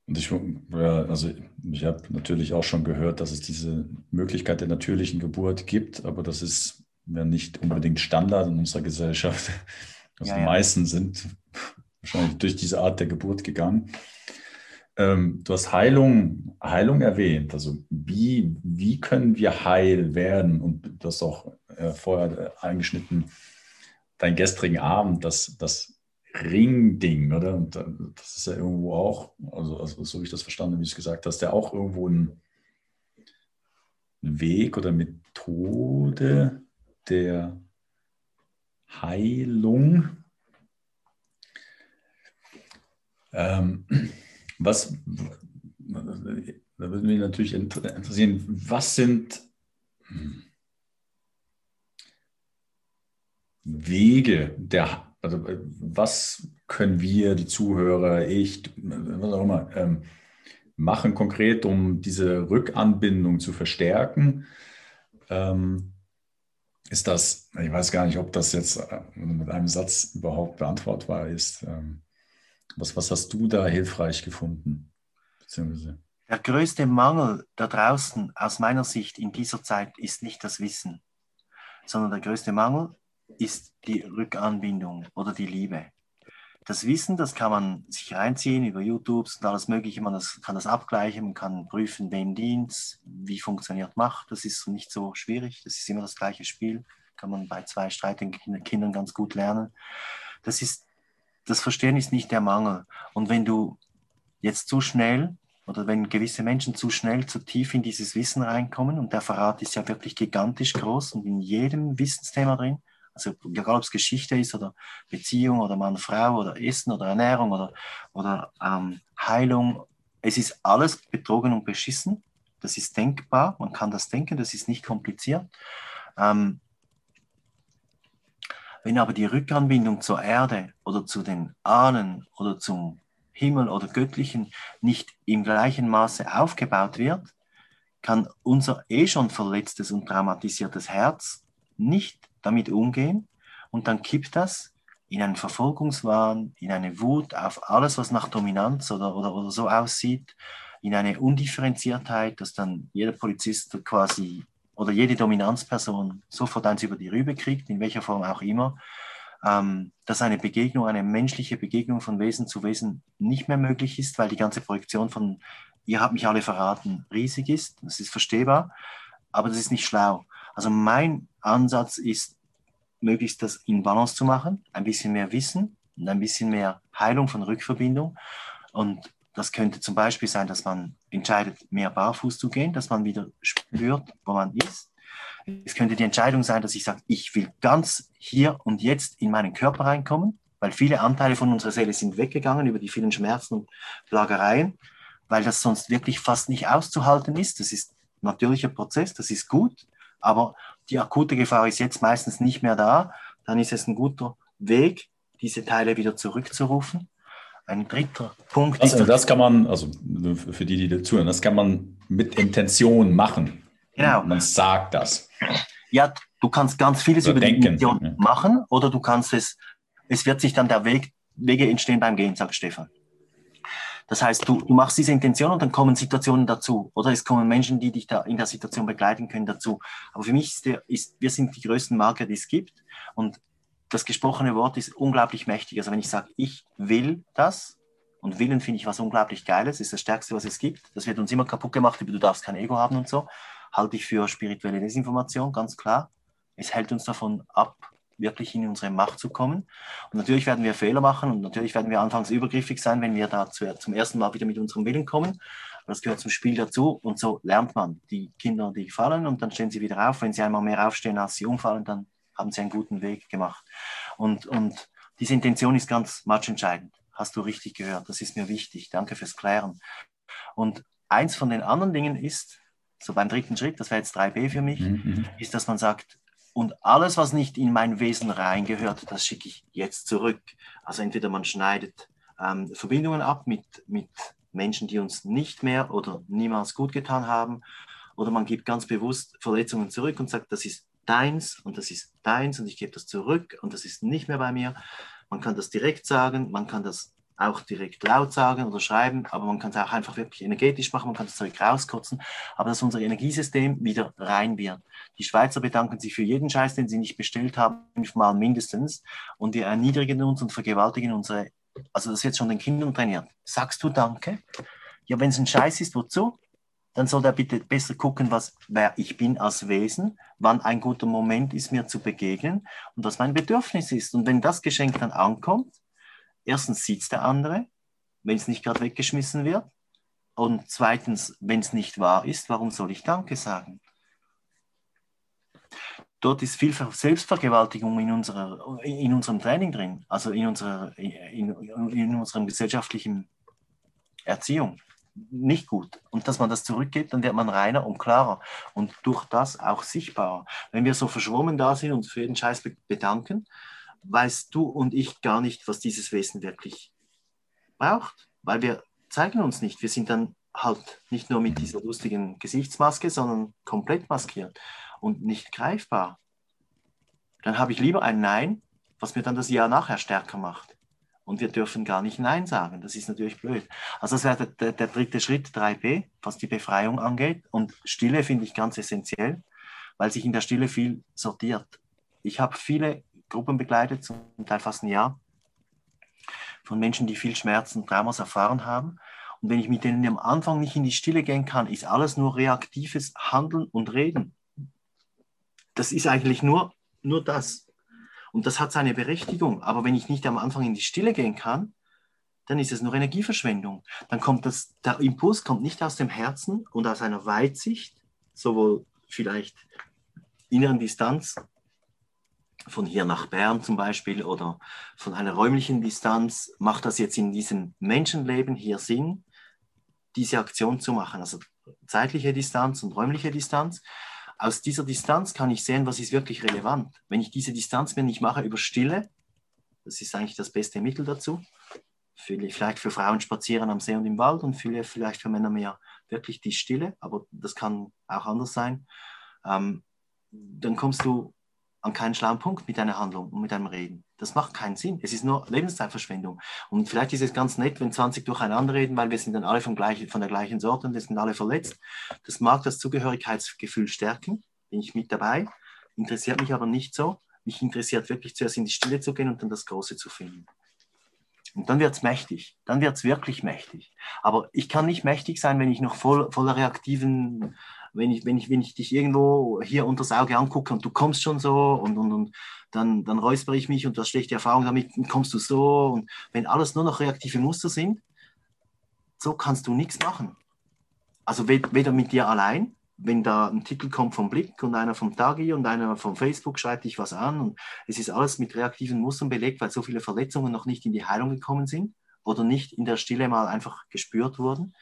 und ich, ja, also ich habe natürlich auch schon gehört, dass es diese Möglichkeit der natürlichen Geburt gibt, aber das ist ja nicht unbedingt Standard in unserer Gesellschaft. Also ja, die ja. meisten sind wahrscheinlich durch diese Art der Geburt gegangen. ähm, du hast Heilung, Heilung erwähnt. Also wie, wie können wir heil werden? Und du hast auch äh, vorher eingeschnitten, deinen gestrigen Abend, das, das Ringding, oder? Und äh, das ist ja irgendwo auch, also, also so wie ich das verstanden habe, wie du es gesagt hast, ja auch irgendwo ein Weg oder Methode der Heilung. Ähm, was, da würde mich natürlich interessieren, was sind Wege der, also was können wir, die Zuhörer, ich, was auch immer, ähm, machen konkret, um diese Rückanbindung zu verstärken? Ähm, ist das, ich weiß gar nicht, ob das jetzt äh, mit einem Satz überhaupt beantwortbar ist. Ähm, was, was hast du da hilfreich gefunden? Beziehungsweise? Der größte Mangel da draußen aus meiner Sicht in dieser Zeit ist nicht das Wissen, sondern der größte Mangel ist die Rückanbindung oder die Liebe. Das Wissen, das kann man sich reinziehen über YouTube und alles Mögliche. Man das, kann das abgleichen, man kann prüfen, wem dient, wie funktioniert Macht. Das ist nicht so schwierig. Das ist immer das gleiche Spiel. Kann man bei zwei streitigen Kindern ganz gut lernen. Das ist, das Verstehen ist nicht der Mangel. Und wenn du jetzt zu schnell oder wenn gewisse Menschen zu schnell, zu tief in dieses Wissen reinkommen, und der Verrat ist ja wirklich gigantisch groß und in jedem Wissensthema drin, also egal ob es Geschichte ist oder Beziehung oder Mann, Frau oder Essen oder Ernährung oder, oder ähm, Heilung. Es ist alles betrogen und beschissen. Das ist denkbar, man kann das denken, das ist nicht kompliziert. Ähm, wenn aber die Rückanbindung zur Erde oder zu den Ahnen oder zum Himmel oder Göttlichen nicht im gleichen Maße aufgebaut wird, kann unser eh schon verletztes und traumatisiertes Herz nicht damit umgehen und dann kippt das in einen Verfolgungswahn, in eine Wut auf alles, was nach Dominanz oder, oder, oder so aussieht, in eine Undifferenziertheit, dass dann jeder Polizist quasi oder jede Dominanzperson sofort eins über die Rübe kriegt, in welcher Form auch immer, ähm, dass eine Begegnung, eine menschliche Begegnung von Wesen zu Wesen nicht mehr möglich ist, weil die ganze Projektion von ihr habt mich alle verraten riesig ist. Das ist verstehbar, aber das ist nicht schlau. Also mein Ansatz ist, möglichst das in Balance zu machen, ein bisschen mehr Wissen und ein bisschen mehr Heilung von Rückverbindung. Und das könnte zum Beispiel sein, dass man entscheidet, mehr barfuß zu gehen, dass man wieder spürt, wo man ist. Es könnte die Entscheidung sein, dass ich sage, ich will ganz hier und jetzt in meinen Körper reinkommen, weil viele Anteile von unserer Seele sind weggegangen über die vielen Schmerzen und Plagereien, weil das sonst wirklich fast nicht auszuhalten ist. Das ist ein natürlicher Prozess, das ist gut, aber die akute Gefahr ist jetzt meistens nicht mehr da, dann ist es ein guter Weg, diese Teile wieder zurückzurufen. Ein dritter Punkt also, ist. Das kann man, also für die, die dazuhören, das kann man mit Intention machen. Genau. Man sagt das. Ja, du kannst ganz vieles oder über denken. die Intention machen oder du kannst es, es wird sich dann der Weg, Wege entstehen beim Gehen, sagt Stefan. Das heißt, du, du machst diese Intention und dann kommen Situationen dazu. Oder es kommen Menschen, die dich da in der Situation begleiten können, dazu. Aber für mich ist, der, ist wir sind die größten Marker, die es gibt. Und das gesprochene Wort ist unglaublich mächtig. Also wenn ich sage, ich will das, und Willen finde ich was unglaublich Geiles, ist das Stärkste, was es gibt. Das wird uns immer kaputt gemacht, über du darfst kein Ego haben und so. Halte ich für spirituelle Desinformation, ganz klar. Es hält uns davon ab, wirklich in unsere Macht zu kommen. Und natürlich werden wir Fehler machen und natürlich werden wir anfangs übergriffig sein, wenn wir da zum ersten Mal wieder mit unserem Willen kommen. Aber das gehört zum Spiel dazu und so lernt man. Die Kinder, die fallen und dann stehen sie wieder auf. Wenn sie einmal mehr aufstehen, als sie umfallen, dann haben sie einen guten Weg gemacht. Und, und diese Intention ist ganz matchentscheidend. Hast du richtig gehört. Das ist mir wichtig. Danke fürs Klären. Und eins von den anderen Dingen ist, so beim dritten Schritt, das wäre jetzt 3b für mich, mhm. mhm. ist, dass man sagt, und alles, was nicht in mein Wesen reingehört, das schicke ich jetzt zurück. Also entweder man schneidet ähm, Verbindungen ab mit, mit Menschen, die uns nicht mehr oder niemals gut getan haben, oder man gibt ganz bewusst Verletzungen zurück und sagt, das ist deins und das ist deins und ich gebe das zurück und das ist nicht mehr bei mir. Man kann das direkt sagen, man kann das auch direkt laut sagen oder schreiben, aber man kann es auch einfach wirklich energetisch machen, man kann das Zeug rauskotzen, aber dass unser Energiesystem wieder rein wird. Die Schweizer bedanken sich für jeden Scheiß, den sie nicht bestellt haben, fünfmal mindestens, und die erniedrigen uns und vergewaltigen unsere, also das wird schon den Kindern trainiert. Sagst du Danke? Ja, wenn es ein Scheiß ist, wozu? Dann soll er bitte besser gucken, was, wer ich bin als Wesen, wann ein guter Moment ist, mir zu begegnen und was mein Bedürfnis ist. Und wenn das Geschenk dann ankommt, erstens sieht es der andere, wenn es nicht gerade weggeschmissen wird. Und zweitens, wenn es nicht wahr ist, warum soll ich Danke sagen? dort ist viel Selbstvergewaltigung in, unserer, in unserem Training drin, also in, unserer, in, in unserem gesellschaftlichen Erziehung. Nicht gut. Und dass man das zurückgibt, dann wird man reiner und klarer und durch das auch sichtbarer. Wenn wir so verschwommen da sind und für jeden Scheiß bedanken, weißt du und ich gar nicht, was dieses Wesen wirklich braucht, weil wir zeigen uns nicht. Wir sind dann halt nicht nur mit dieser lustigen Gesichtsmaske, sondern komplett maskiert und nicht greifbar, dann habe ich lieber ein Nein, was mir dann das Ja nachher stärker macht. Und wir dürfen gar nicht Nein sagen. Das ist natürlich blöd. Also das wäre der, der, der dritte Schritt, 3b, was die Befreiung angeht. Und Stille finde ich ganz essentiell, weil sich in der Stille viel sortiert. Ich habe viele Gruppen begleitet, zum Teil fast ein Jahr, von Menschen, die viel Schmerzen und Traumas erfahren haben. Und wenn ich mit denen am Anfang nicht in die Stille gehen kann, ist alles nur reaktives Handeln und Reden das ist eigentlich nur, nur das. Und das hat seine Berechtigung. Aber wenn ich nicht am Anfang in die Stille gehen kann, dann ist es nur Energieverschwendung. Dann kommt das, der Impuls kommt nicht aus dem Herzen und aus einer Weitsicht, sowohl vielleicht inneren Distanz, von hier nach Bern zum Beispiel oder von einer räumlichen Distanz, macht das jetzt in diesem Menschenleben hier Sinn, diese Aktion zu machen? Also zeitliche Distanz und räumliche Distanz aus dieser Distanz kann ich sehen, was ist wirklich relevant. Wenn ich diese Distanz mir nicht mache über Stille, das ist eigentlich das beste Mittel dazu. Vielleicht für Frauen spazieren am See und im Wald und vielleicht für Männer mehr wirklich die Stille, aber das kann auch anders sein. Ähm, dann kommst du an keinen schlauen Punkt mit deiner Handlung und mit deinem Reden. Das macht keinen Sinn. Es ist nur Lebenszeitverschwendung. Und vielleicht ist es ganz nett, wenn 20 durcheinander reden, weil wir sind dann alle von, gleich, von der gleichen Sorte und wir sind alle verletzt. Das mag das Zugehörigkeitsgefühl stärken. Bin ich mit dabei. Interessiert mich aber nicht so. Mich interessiert wirklich zuerst in die Stille zu gehen und dann das Große zu finden. Und dann wird es mächtig. Dann wird es wirklich mächtig. Aber ich kann nicht mächtig sein, wenn ich noch voll, voller reaktiven wenn ich, wenn ich, wenn ich dich irgendwo hier unter das Auge angucke und du kommst schon so und, und, und dann, dann räusper ich mich und du hast schlechte Erfahrung damit, kommst du so. Und wenn alles nur noch reaktive Muster sind, so kannst du nichts machen. Also weder mit dir allein, wenn da ein Titel kommt vom Blick und einer vom Tagi und einer vom Facebook schreibt dich was an und es ist alles mit reaktiven Mustern belegt, weil so viele Verletzungen noch nicht in die Heilung gekommen sind oder nicht in der Stille mal einfach gespürt wurden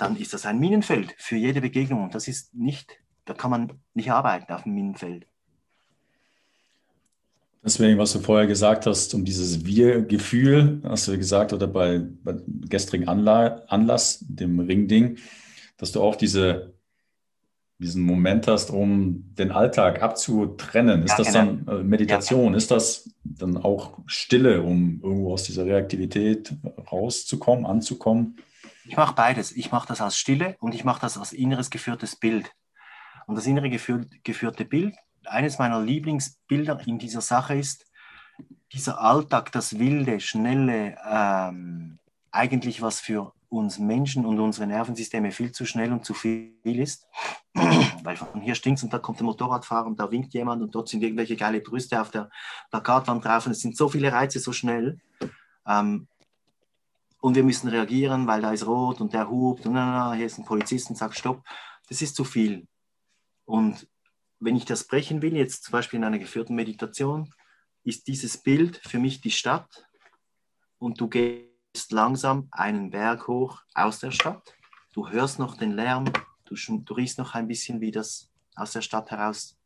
dann ist das ein Minenfeld für jede Begegnung. Und das ist nicht, da kann man nicht arbeiten auf dem Minenfeld. Deswegen, was du vorher gesagt hast, um dieses Wir-Gefühl, hast du gesagt, oder bei, bei gestrigen Anla Anlass, dem Ringding, dass du auch diese, diesen Moment hast, um den Alltag abzutrennen. Ist ja, das genau. dann äh, Meditation? Ja. Ist das dann auch Stille, um irgendwo aus dieser Reaktivität rauszukommen, anzukommen? Ich mache beides. Ich mache das als Stille und ich mache das als inneres geführtes Bild. Und das innere geführte Bild, eines meiner Lieblingsbilder in dieser Sache ist, dieser Alltag, das wilde, schnelle, ähm, eigentlich was für uns Menschen und unsere Nervensysteme viel zu schnell und zu viel ist. Weil von hier stinkt und da kommt der Motorradfahrer und da winkt jemand und dort sind irgendwelche geile Brüste auf der Plakatwand drauf und es sind so viele Reize so schnell. Ähm, und wir müssen reagieren, weil da ist rot und der hupt und na, na, hier ist ein Polizist und sagt Stopp. Das ist zu viel. Und wenn ich das brechen will, jetzt zum Beispiel in einer geführten Meditation, ist dieses Bild für mich die Stadt und du gehst langsam einen Berg hoch aus der Stadt. Du hörst noch den Lärm, du, du riechst noch ein bisschen, wie das aus der Stadt heraus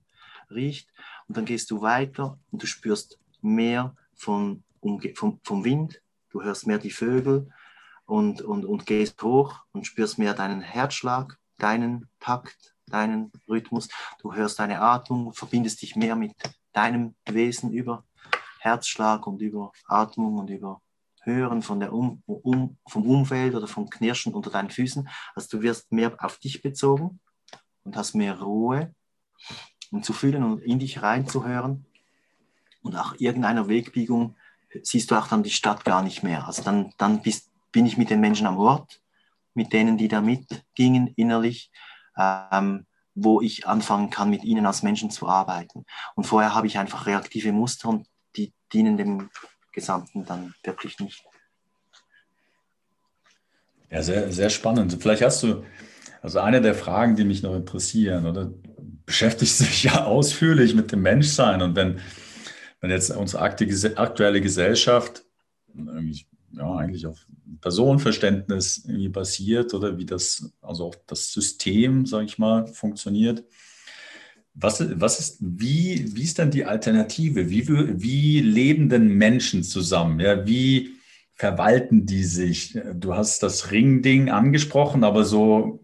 riecht und dann gehst du weiter und du spürst mehr von, vom, vom Wind, du hörst mehr die Vögel und, und, und gehst hoch und spürst mehr deinen Herzschlag, deinen Takt, deinen Rhythmus. Du hörst deine Atmung, verbindest dich mehr mit deinem Wesen über Herzschlag und über Atmung und über Hören von der um, um, vom Umfeld oder vom Knirschen unter deinen Füßen. Also du wirst mehr auf dich bezogen und hast mehr Ruhe, um zu fühlen und in dich reinzuhören und nach irgendeiner Wegbiegung siehst du auch dann die Stadt gar nicht mehr. Also dann, dann bist, bin ich mit den Menschen am Ort, mit denen, die da mitgingen innerlich, ähm, wo ich anfangen kann, mit ihnen als Menschen zu arbeiten. Und vorher habe ich einfach reaktive Muster und die dienen dem Gesamten dann wirklich nicht. Ja, sehr, sehr spannend. Vielleicht hast du, also eine der Fragen, die mich noch interessieren, oder beschäftigst dich ja ausführlich mit dem Menschsein und wenn, wenn jetzt unsere aktuelle Gesellschaft ja, eigentlich auf Personenverständnis irgendwie basiert oder wie das, also auch das System, sage ich mal, funktioniert. Was, was ist, wie, wie ist denn die Alternative? Wie, wie leben denn Menschen zusammen? Ja, wie verwalten die sich? Du hast das Ring-Ding angesprochen, aber so,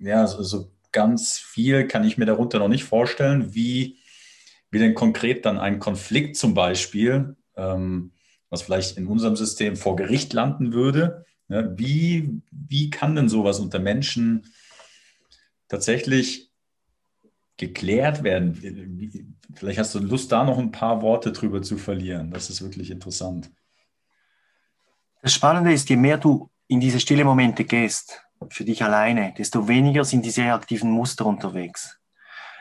ja, so, so ganz viel kann ich mir darunter noch nicht vorstellen, wie, wie denn konkret dann ein Konflikt zum Beispiel, ähm, was vielleicht in unserem System vor Gericht landen würde, ja, wie, wie kann denn sowas unter Menschen tatsächlich geklärt werden? Vielleicht hast du Lust, da noch ein paar Worte drüber zu verlieren. Das ist wirklich interessant. Das Spannende ist, je mehr du in diese stille Momente gehst, für dich alleine, desto weniger sind diese reaktiven Muster unterwegs.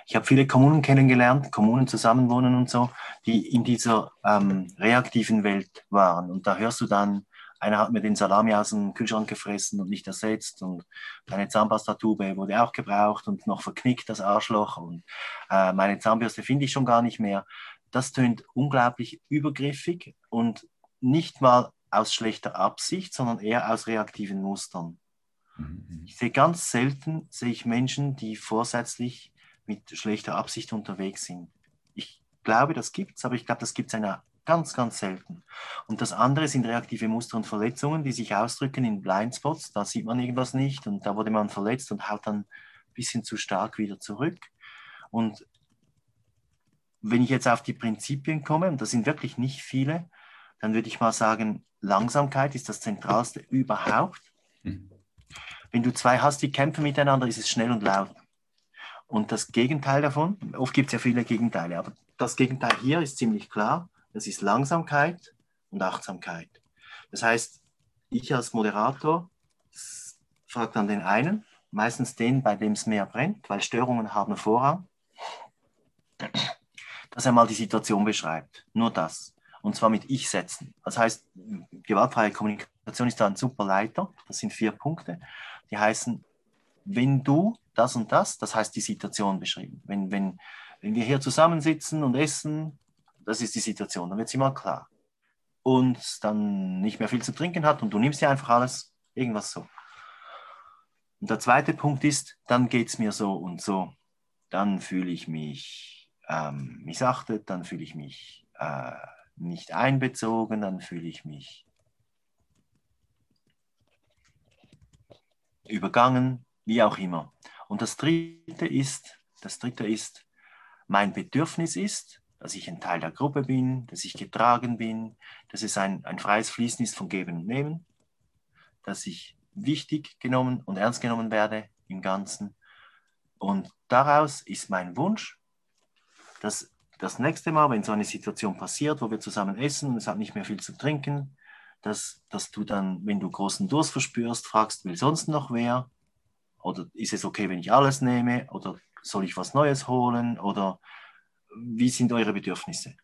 Ich habe viele Kommunen kennengelernt, Kommunen zusammenwohnen und so, die in dieser ähm, reaktiven Welt waren. Und da hörst du dann, einer hat mir den Salami aus dem Kühlschrank gefressen und nicht ersetzt und meine Zahnpastatube wurde auch gebraucht und noch verknickt, das Arschloch und äh, meine Zahnbürste finde ich schon gar nicht mehr. Das tönt unglaublich übergriffig und nicht mal aus schlechter Absicht, sondern eher aus reaktiven Mustern. Mhm. Ich sehe ganz selten, sehe ich Menschen, die vorsätzlich mit schlechter Absicht unterwegs sind. Ich glaube, das gibt es, aber ich glaube, das gibt es ganz, ganz selten. Und das andere sind reaktive Muster und Verletzungen, die sich ausdrücken in Blindspots. Da sieht man irgendwas nicht und da wurde man verletzt und haut dann ein bisschen zu stark wieder zurück. Und wenn ich jetzt auf die Prinzipien komme, und das sind wirklich nicht viele, dann würde ich mal sagen, Langsamkeit ist das Zentralste überhaupt. Mhm. Wenn du zwei hast, die kämpfen miteinander, ist es schnell und laut. Und das Gegenteil davon, oft gibt es ja viele Gegenteile, aber das Gegenteil hier ist ziemlich klar, das ist Langsamkeit und Achtsamkeit. Das heißt, ich als Moderator frage dann den einen, meistens den, bei dem es mehr brennt, weil Störungen haben Vorrang, dass er mal die Situation beschreibt. Nur das und zwar mit Ich-Sätzen. Das heißt, gewaltfreie Kommunikation ist da ein super Leiter. Das sind vier Punkte. Die heißen, wenn du das und das, das heißt die Situation beschrieben. Wenn, wenn, wenn wir hier zusammensitzen und essen, das ist die Situation, dann wird sie mal klar. Und dann nicht mehr viel zu trinken hat und du nimmst dir einfach alles, irgendwas so. Und der zweite Punkt ist, dann geht es mir so und so. Dann fühle ich mich ähm, missachtet, dann fühle ich mich äh, nicht einbezogen, dann fühle ich mich übergangen, wie auch immer. Und das dritte ist, das dritte ist, mein Bedürfnis ist, dass ich ein Teil der Gruppe bin, dass ich getragen bin, dass es ein, ein freies Fließen ist von Geben und Nehmen, dass ich wichtig genommen und ernst genommen werde im Ganzen. Und daraus ist mein Wunsch, dass das nächste Mal, wenn so eine Situation passiert, wo wir zusammen essen und es hat nicht mehr viel zu trinken, dass, dass du dann, wenn du großen Durst verspürst, fragst, will sonst noch wer? Oder ist es okay, wenn ich alles nehme? Oder soll ich was Neues holen? Oder wie sind eure Bedürfnisse?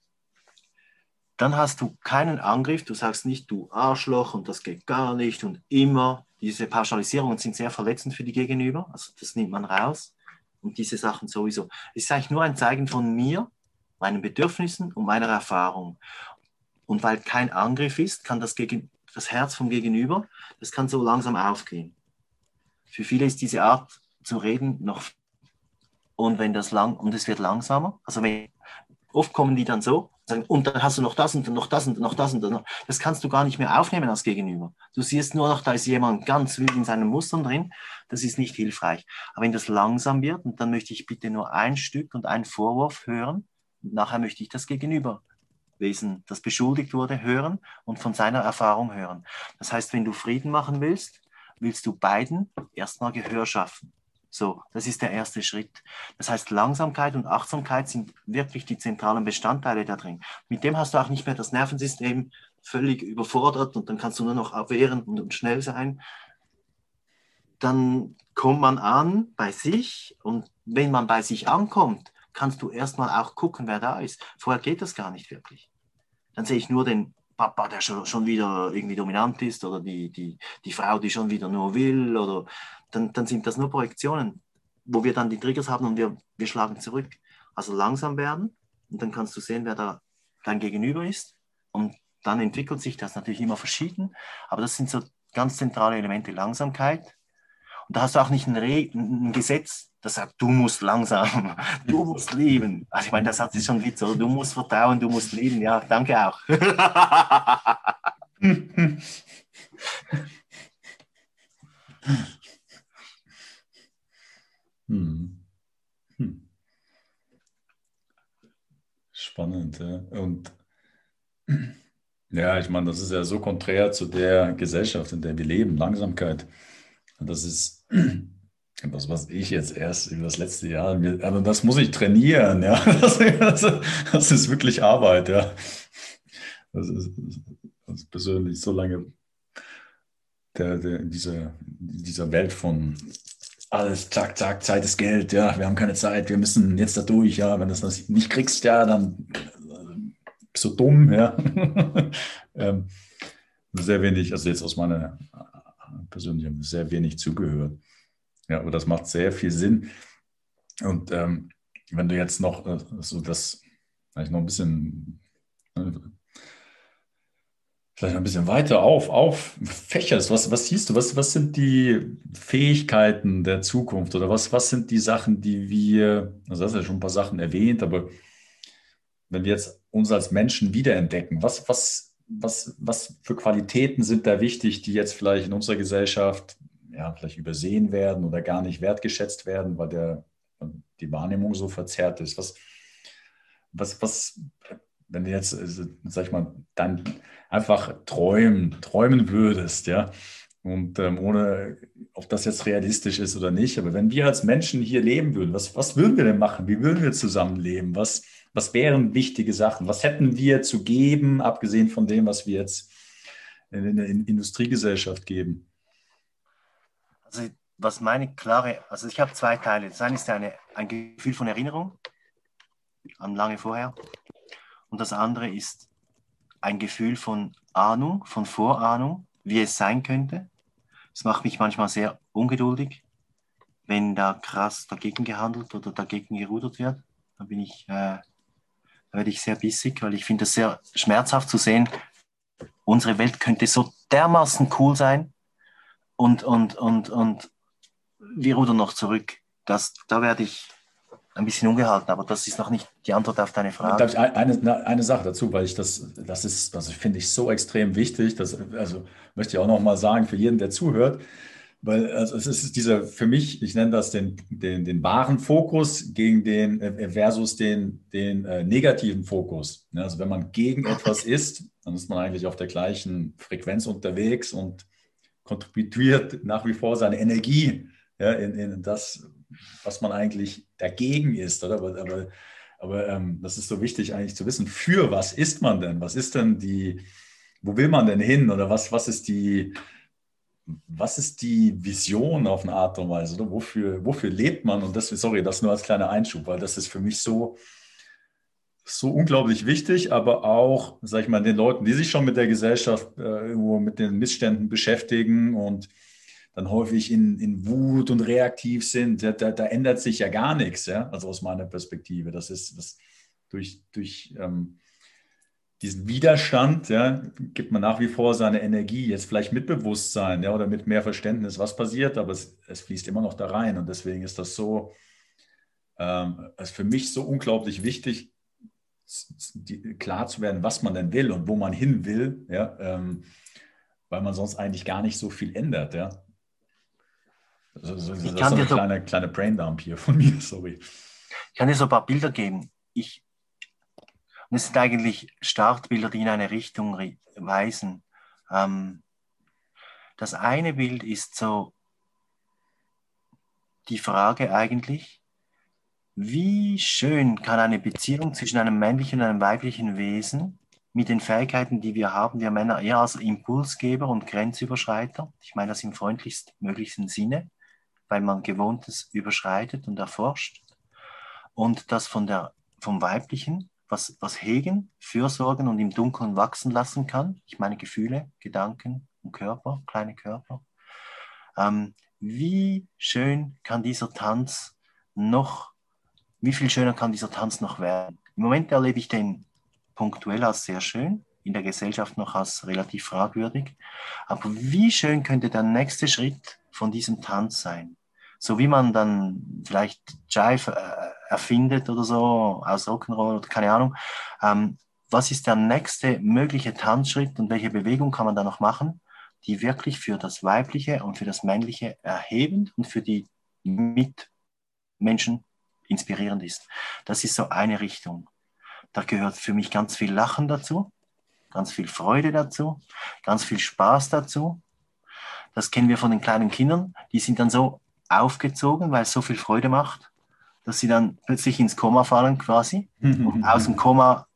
Dann hast du keinen Angriff, du sagst nicht, du Arschloch und das geht gar nicht und immer. Diese Pauschalisierungen sind sehr verletzend für die Gegenüber, also das nimmt man raus und diese Sachen sowieso. Es ist eigentlich nur ein Zeigen von mir, meinen Bedürfnissen und meiner Erfahrung. Und weil kein Angriff ist, kann das, gegen, das Herz vom Gegenüber, das kann so langsam aufgehen. Für viele ist diese Art zu reden noch und wenn das lang und es wird langsamer, also wenn, oft kommen die dann so, und dann hast du noch das und noch das und noch das und noch. Das kannst du gar nicht mehr aufnehmen als Gegenüber. Du siehst nur noch, da ist jemand ganz wild in seinen Mustern drin. Das ist nicht hilfreich. Aber wenn das langsam wird, und dann möchte ich bitte nur ein Stück und einen Vorwurf hören, nachher möchte ich das Gegenüberwesen, das beschuldigt wurde, hören und von seiner Erfahrung hören. Das heißt, wenn du Frieden machen willst, willst du beiden erstmal Gehör schaffen. So, das ist der erste Schritt. Das heißt, Langsamkeit und Achtsamkeit sind wirklich die zentralen Bestandteile da drin. Mit dem hast du auch nicht mehr das Nervensystem völlig überfordert und dann kannst du nur noch abwehren und, schnell sein. dann kommt man an bei sich und wenn man bei sich ankommt, kannst du erstmal auch gucken, wer da ist. Vorher geht das gar nicht wirklich. Dann sehe ich nur den Papa, der schon, schon wieder irgendwie dominant ist oder die, die, die Frau, die schon wieder nur will oder dann, dann sind das nur Projektionen, wo wir dann die Triggers haben und wir, wir schlagen zurück. Also langsam werden und dann kannst du sehen, wer da dein Gegenüber ist und dann entwickelt sich das natürlich immer verschieden, aber das sind so ganz zentrale Elemente, Langsamkeit. Und da hast du auch nicht ein, Re ein Gesetz, das sagt, du musst langsam, du musst lieben. Also ich meine, der Satz ist schon Witz, oder? Du musst vertrauen, du musst lieben. Ja, danke auch. Hm. Hm. Spannend, ja. Und ja, ich meine, das ist ja so konträr zu der Gesellschaft, in der wir leben, Langsamkeit. Das ist etwas, was ich jetzt erst über das letzte Jahr, aber das muss ich trainieren, ja. Das, das ist wirklich Arbeit, ja. Das ist, das ist persönlich so lange der, der, dieser, dieser Welt von alles, zack, zack, Zeit ist Geld, ja, wir haben keine Zeit, wir müssen jetzt da durch, ja, wenn du das nicht kriegst, ja, dann bist du dumm, ja. ähm, sehr wenig, also jetzt aus meiner persönlichen, sehr wenig zugehört. Ja, aber das macht sehr viel Sinn. Und ähm, wenn du jetzt noch äh, so das, vielleicht noch ein bisschen äh, vielleicht ein bisschen weiter auf, auffächerst. Was, was siehst du? Was, was sind die Fähigkeiten der Zukunft oder was, was sind die Sachen, die wir, also du hast ja schon ein paar Sachen erwähnt, aber wenn wir jetzt uns als Menschen wiederentdecken, was, was, was, was für Qualitäten sind da wichtig, die jetzt vielleicht in unserer Gesellschaft ja, vielleicht übersehen werden oder gar nicht wertgeschätzt werden, weil der, die Wahrnehmung so verzerrt ist? Was, was, was wenn du jetzt, also, sag ich mal, dann einfach träumen, träumen würdest, ja, und ähm, ohne, ob das jetzt realistisch ist oder nicht, aber wenn wir als Menschen hier leben würden, was, was würden wir denn machen? Wie würden wir zusammenleben? Was, was wären wichtige Sachen? Was hätten wir zu geben, abgesehen von dem, was wir jetzt in der Industriegesellschaft geben? Also was meine klare, also ich habe zwei Teile. Das eine ist eine, ein Gefühl von Erinnerung an lange vorher und das andere ist ein Gefühl von Ahnung, von Vorahnung, wie es sein könnte. Es macht mich manchmal sehr ungeduldig, wenn da krass dagegen gehandelt oder dagegen gerudert wird. Da bin ich, äh, werde ich sehr bissig, weil ich finde es sehr schmerzhaft zu sehen, unsere Welt könnte so dermaßen cool sein und, und, und, und wir rudern noch zurück. Das, da werde ich ein bisschen ungehalten, aber das ist noch nicht die Antwort auf deine Frage. Darf ich eine, eine Sache dazu, weil ich das, das ist, das finde ich so extrem wichtig, das, also möchte ich auch noch mal sagen für jeden, der zuhört, weil also es ist dieser, für mich, ich nenne das den, den, den wahren Fokus gegen den, äh, versus den, den äh, negativen Fokus. Also wenn man gegen etwas ist, dann ist man eigentlich auf der gleichen Frequenz unterwegs und kontribuiert nach wie vor seine Energie ja, in, in das, was man eigentlich dagegen ist, oder? Aber, aber, aber ähm, das ist so wichtig eigentlich zu wissen, für was ist man denn? Was ist denn die, wo will man denn hin? Oder was, was ist die, was ist die Vision auf eine Art und Weise? Oder wofür, wofür lebt man? Und das, sorry, das nur als kleiner Einschub, weil das ist für mich so, so unglaublich wichtig, aber auch, sag ich mal, den Leuten, die sich schon mit der Gesellschaft äh, irgendwo mit den Missständen beschäftigen und dann häufig in, in Wut und reaktiv sind, da, da, da, ändert sich ja gar nichts, ja, also aus meiner Perspektive. Das ist das durch, durch ähm, diesen Widerstand, ja, gibt man nach wie vor seine Energie, jetzt vielleicht mit Bewusstsein, ja, oder mit mehr Verständnis, was passiert, aber es, es fließt immer noch da rein. Und deswegen ist das so, ähm, ist für mich so unglaublich wichtig, die, klar zu werden, was man denn will und wo man hin will, ja, ähm, weil man sonst eigentlich gar nicht so viel ändert, ja. Das ist so eine kleine, so, kleine Braindump hier von mir, sorry. Ich kann dir so ein paar Bilder geben. Ich, und es sind eigentlich Startbilder, die in eine Richtung weisen. Ähm, das eine Bild ist so die Frage eigentlich, wie schön kann eine Beziehung zwischen einem männlichen und einem weiblichen Wesen mit den Fähigkeiten, die wir haben, wir Männer eher als Impulsgeber und Grenzüberschreiter, ich meine das im freundlichst möglichsten Sinne, weil man Gewohntes überschreitet und erforscht. Und das von der, vom Weiblichen, was, was hegen, fürsorgen und im Dunkeln wachsen lassen kann. Ich meine Gefühle, Gedanken und Körper, kleine Körper. Ähm, wie schön kann dieser Tanz noch, wie viel schöner kann dieser Tanz noch werden? Im Moment erlebe ich den punktuell als sehr schön, in der Gesellschaft noch als relativ fragwürdig. Aber wie schön könnte der nächste Schritt von diesem Tanz sein? So wie man dann vielleicht Jive äh, erfindet oder so aus Rock'n'Roll oder keine Ahnung. Ähm, was ist der nächste mögliche Tanzschritt und welche Bewegung kann man da noch machen, die wirklich für das Weibliche und für das Männliche erhebend und für die Mitmenschen inspirierend ist? Das ist so eine Richtung. Da gehört für mich ganz viel Lachen dazu, ganz viel Freude dazu, ganz viel Spaß dazu. Das kennen wir von den kleinen Kindern. Die sind dann so aufgezogen, weil es so viel Freude macht, dass sie dann plötzlich ins Koma fallen quasi. Und aus dem Koma,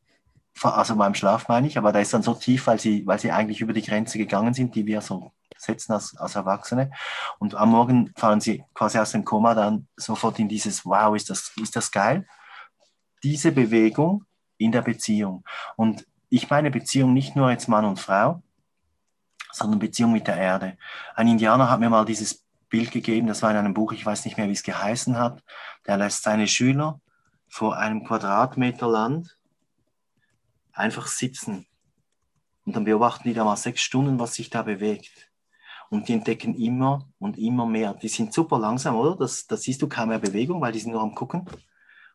also beim Schlaf meine ich, aber da ist dann so tief, weil sie, weil sie eigentlich über die Grenze gegangen sind, die wir so setzen als, als Erwachsene. Und am Morgen fallen sie quasi aus dem Koma dann sofort in dieses, wow, ist das, ist das geil. Diese Bewegung in der Beziehung. Und ich meine Beziehung nicht nur jetzt Mann und Frau, sondern Beziehung mit der Erde. Ein Indianer hat mir mal dieses Bild gegeben, das war in einem Buch, ich weiß nicht mehr, wie es geheißen hat. Der lässt seine Schüler vor einem Quadratmeter Land einfach sitzen. Und dann beobachten die da mal sechs Stunden, was sich da bewegt. Und die entdecken immer und immer mehr. Die sind super langsam, oder? Das, das siehst du kaum mehr Bewegung, weil die sind nur am Gucken.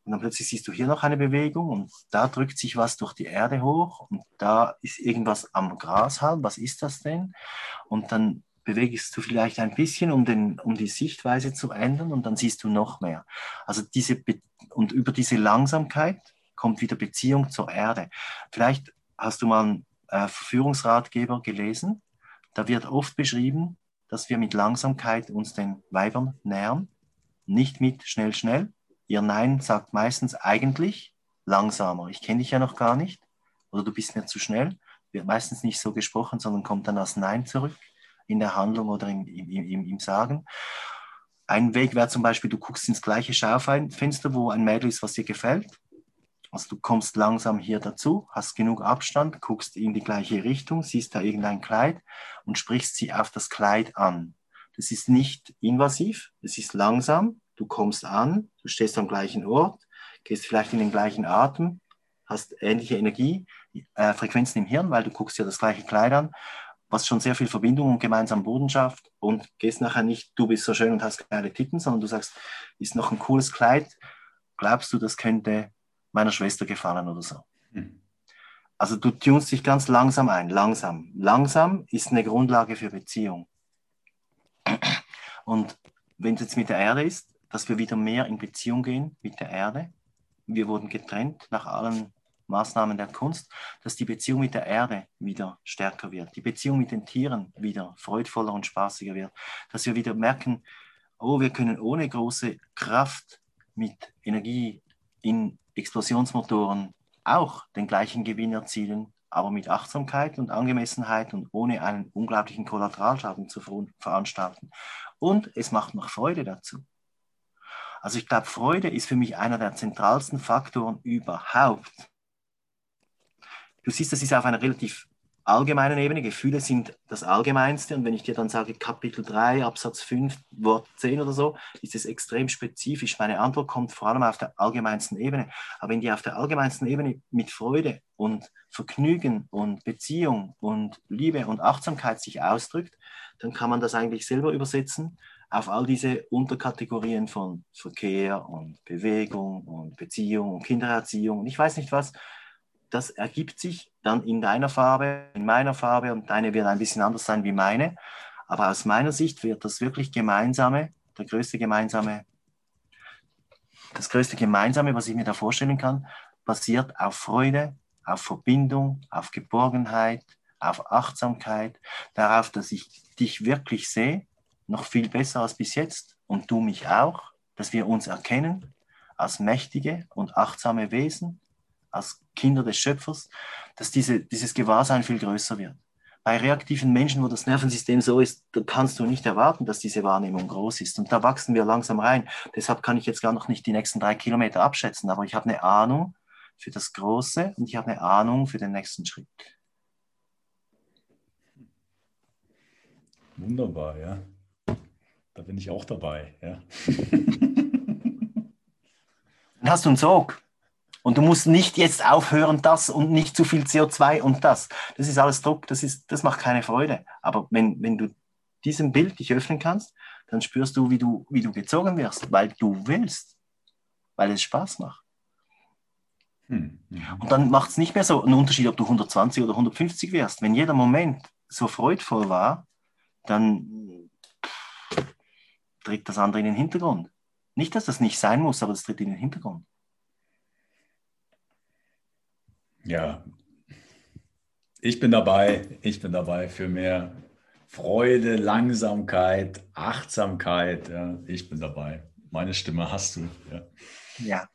Und dann plötzlich siehst du hier noch eine Bewegung und da drückt sich was durch die Erde hoch und da ist irgendwas am Grashalm. Was ist das denn? Und dann bewegst du vielleicht ein bisschen, um, den, um die Sichtweise zu ändern und dann siehst du noch mehr. Also diese Be und über diese Langsamkeit kommt wieder Beziehung zur Erde. Vielleicht hast du mal einen äh, Führungsratgeber gelesen. Da wird oft beschrieben, dass wir mit Langsamkeit uns den Weibern nähern, nicht mit schnell, schnell, Ihr Nein sagt meistens eigentlich langsamer. Ich kenne dich ja noch gar nicht oder du bist mir zu schnell. Wird meistens nicht so gesprochen, sondern kommt dann als Nein zurück in der Handlung oder im, im, im, im Sagen. Ein Weg wäre zum Beispiel, du guckst ins gleiche Schaufenster, wo ein Mädel ist, was dir gefällt. Also du kommst langsam hier dazu, hast genug Abstand, guckst in die gleiche Richtung, siehst da irgendein Kleid und sprichst sie auf das Kleid an. Das ist nicht invasiv, es ist langsam, du kommst an, du stehst am gleichen Ort, gehst vielleicht in den gleichen Atem, hast ähnliche Energie, äh, Frequenzen im Hirn, weil du guckst dir das gleiche Kleid an, was schon sehr viel Verbindung und gemeinsam Boden schafft und gehst nachher nicht, du bist so schön und hast geile Titten, sondern du sagst, ist noch ein cooles Kleid, glaubst du, das könnte meiner Schwester gefallen oder so. Mhm. Also du tunst dich ganz langsam ein, langsam. Langsam ist eine Grundlage für Beziehung. Und wenn es jetzt mit der Erde ist, dass wir wieder mehr in Beziehung gehen mit der Erde. Wir wurden getrennt nach allen Maßnahmen der Kunst, dass die Beziehung mit der Erde wieder stärker wird, die Beziehung mit den Tieren wieder freudvoller und spaßiger wird, dass wir wieder merken, oh, wir können ohne große Kraft mit Energie in Explosionsmotoren auch den gleichen Gewinn erzielen, aber mit Achtsamkeit und Angemessenheit und ohne einen unglaublichen Kollateralschaden zu veranstalten. Und es macht noch Freude dazu. Also ich glaube, Freude ist für mich einer der zentralsten Faktoren überhaupt. Du siehst, das ist auf einer relativ allgemeinen Ebene. Gefühle sind das Allgemeinste. Und wenn ich dir dann sage, Kapitel 3, Absatz 5, Wort 10 oder so, ist es extrem spezifisch. Meine Antwort kommt vor allem auf der allgemeinsten Ebene. Aber wenn die auf der allgemeinsten Ebene mit Freude und Vergnügen und Beziehung und Liebe und Achtsamkeit sich ausdrückt, dann kann man das eigentlich selber übersetzen auf all diese Unterkategorien von Verkehr und Bewegung und Beziehung und Kindererziehung und ich weiß nicht was, das ergibt sich dann in deiner Farbe, in meiner Farbe und deine wird ein bisschen anders sein wie meine. Aber aus meiner Sicht wird das wirklich gemeinsame, der größte gemeinsame, das größte gemeinsame, was ich mir da vorstellen kann, basiert auf Freude, auf Verbindung, auf Geborgenheit, auf Achtsamkeit, darauf, dass ich dich wirklich sehe noch viel besser als bis jetzt und du mich auch, dass wir uns erkennen als mächtige und achtsame Wesen, als Kinder des Schöpfers, dass diese, dieses Gewahrsein viel größer wird. bei reaktiven Menschen, wo das Nervensystem so ist, da kannst du nicht erwarten, dass diese Wahrnehmung groß ist. Und da wachsen wir langsam rein. Deshalb kann ich jetzt gar noch nicht die nächsten drei Kilometer abschätzen, aber ich habe eine Ahnung für das Große und ich habe eine Ahnung für den nächsten Schritt. Wunderbar, ja. Da bin ich auch dabei, ja. Dann hast du einen Sog. Und du musst nicht jetzt aufhören, das und nicht zu viel CO2 und das. Das ist alles Druck, das, ist, das macht keine Freude. Aber wenn, wenn du diesem Bild dich öffnen kannst, dann spürst du, wie du, wie du gezogen wirst, weil du willst, weil es Spaß macht. Hm. Und dann macht es nicht mehr so einen Unterschied, ob du 120 oder 150 wirst. Wenn jeder Moment so freudvoll war, dann tritt das andere in den Hintergrund. Nicht, dass das nicht sein muss, aber das tritt in den Hintergrund. Ja, ich bin dabei. Ich bin dabei für mehr Freude, Langsamkeit, Achtsamkeit. Ja, ich bin dabei. Meine Stimme hast du. Ja. Ja,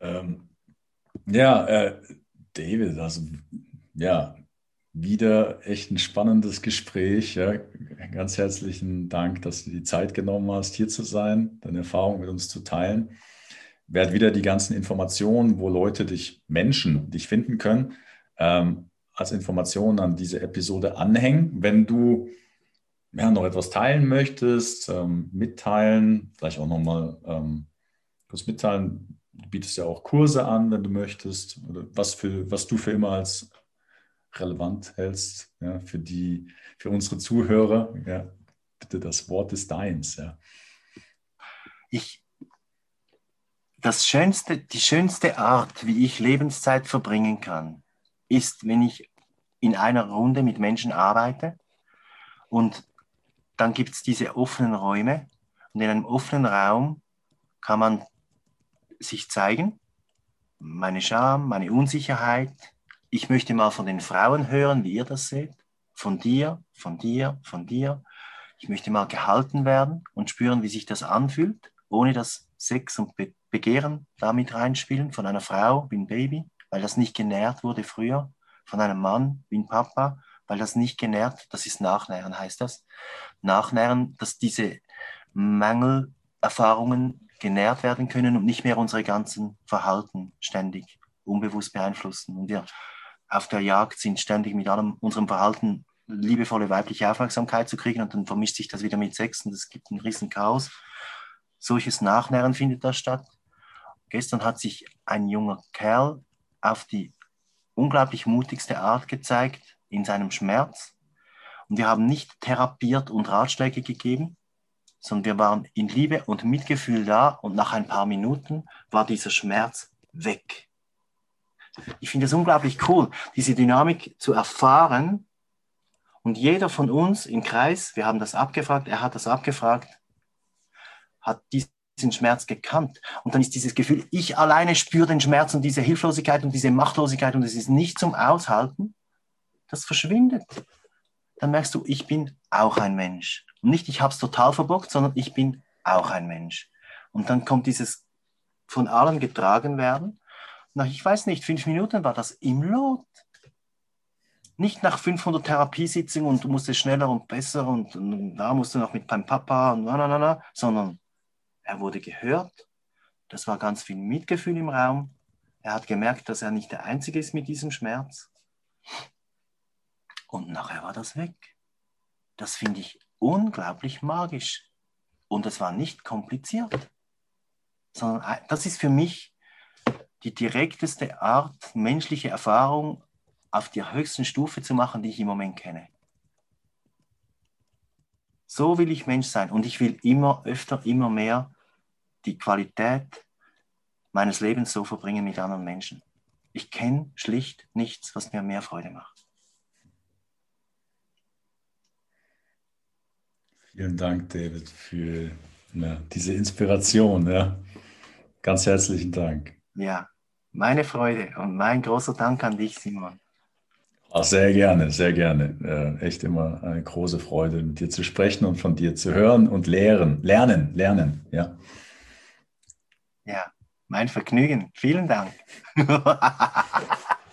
ähm, ja äh, David, also ja, wieder echt ein spannendes Gespräch. Ja. Ganz herzlichen Dank, dass du die Zeit genommen hast, hier zu sein, deine Erfahrungen mit uns zu teilen werde wieder die ganzen Informationen, wo Leute dich, Menschen, dich finden können, ähm, als Informationen an diese Episode anhängen. Wenn du ja, noch etwas teilen möchtest, ähm, mitteilen, vielleicht auch nochmal ähm, kurz mitteilen. Du bietest ja auch Kurse an, wenn du möchtest, oder was, für, was du für immer als relevant hältst, ja, für, die, für unsere Zuhörer. Ja, bitte, das Wort ist deins. Ja. Ich, das schönste, die schönste Art, wie ich Lebenszeit verbringen kann, ist, wenn ich in einer Runde mit Menschen arbeite und dann gibt es diese offenen Räume und in einem offenen Raum kann man sich zeigen, meine Scham, meine Unsicherheit. Ich möchte mal von den Frauen hören, wie ihr das seht, von dir, von dir, von dir. Ich möchte mal gehalten werden und spüren, wie sich das anfühlt, ohne dass Sex und Be Begehren damit reinspielen, von einer Frau wie ein Baby, weil das nicht genährt wurde früher, von einem Mann wie ein Papa, weil das nicht genährt, das ist Nachnähren, heißt das. Nachnähren, dass diese Mangelerfahrungen genährt werden können und nicht mehr unsere ganzen Verhalten ständig unbewusst beeinflussen. Und wir auf der Jagd sind ständig mit allem unserem Verhalten liebevolle weibliche Aufmerksamkeit zu kriegen und dann vermischt sich das wieder mit Sex und es gibt ein riesen Chaos. Solches Nachnähren findet da statt. Gestern hat sich ein junger Kerl auf die unglaublich mutigste Art gezeigt in seinem Schmerz. Und wir haben nicht therapiert und Ratschläge gegeben, sondern wir waren in Liebe und Mitgefühl da und nach ein paar Minuten war dieser Schmerz weg. Ich finde es unglaublich cool, diese Dynamik zu erfahren. Und jeder von uns im Kreis, wir haben das abgefragt, er hat das abgefragt, hat dies diesen Schmerz gekannt. Und dann ist dieses Gefühl, ich alleine spüre den Schmerz und diese Hilflosigkeit und diese Machtlosigkeit und es ist nicht zum Aushalten, das verschwindet. Dann merkst du, ich bin auch ein Mensch. Und nicht, ich habe es total verbockt, sondern ich bin auch ein Mensch. Und dann kommt dieses von allem getragen werden. Nach, ich weiß nicht, fünf Minuten war das im Lot. Nicht nach 500 Therapiesitzungen und du musstest schneller und besser und, und da musst du noch mit deinem Papa und na, na, na, na, sondern er wurde gehört. Das war ganz viel Mitgefühl im Raum. Er hat gemerkt, dass er nicht der Einzige ist mit diesem Schmerz. Und nachher war das weg. Das finde ich unglaublich magisch. Und es war nicht kompliziert, sondern das ist für mich die direkteste Art, menschliche Erfahrung auf der höchsten Stufe zu machen, die ich im Moment kenne. So will ich Mensch sein und ich will immer öfter, immer mehr die Qualität meines Lebens so verbringen mit anderen Menschen. Ich kenne schlicht nichts, was mir mehr Freude macht. Vielen Dank, David, für ja, diese Inspiration. Ja. Ganz herzlichen Dank. Ja, meine Freude und mein großer Dank an dich, Simon. Ach, sehr gerne, sehr gerne. Äh, echt immer eine große Freude, mit dir zu sprechen und von dir zu hören und lehren. Lernen, lernen, ja. Ja, mein Vergnügen. Vielen Dank.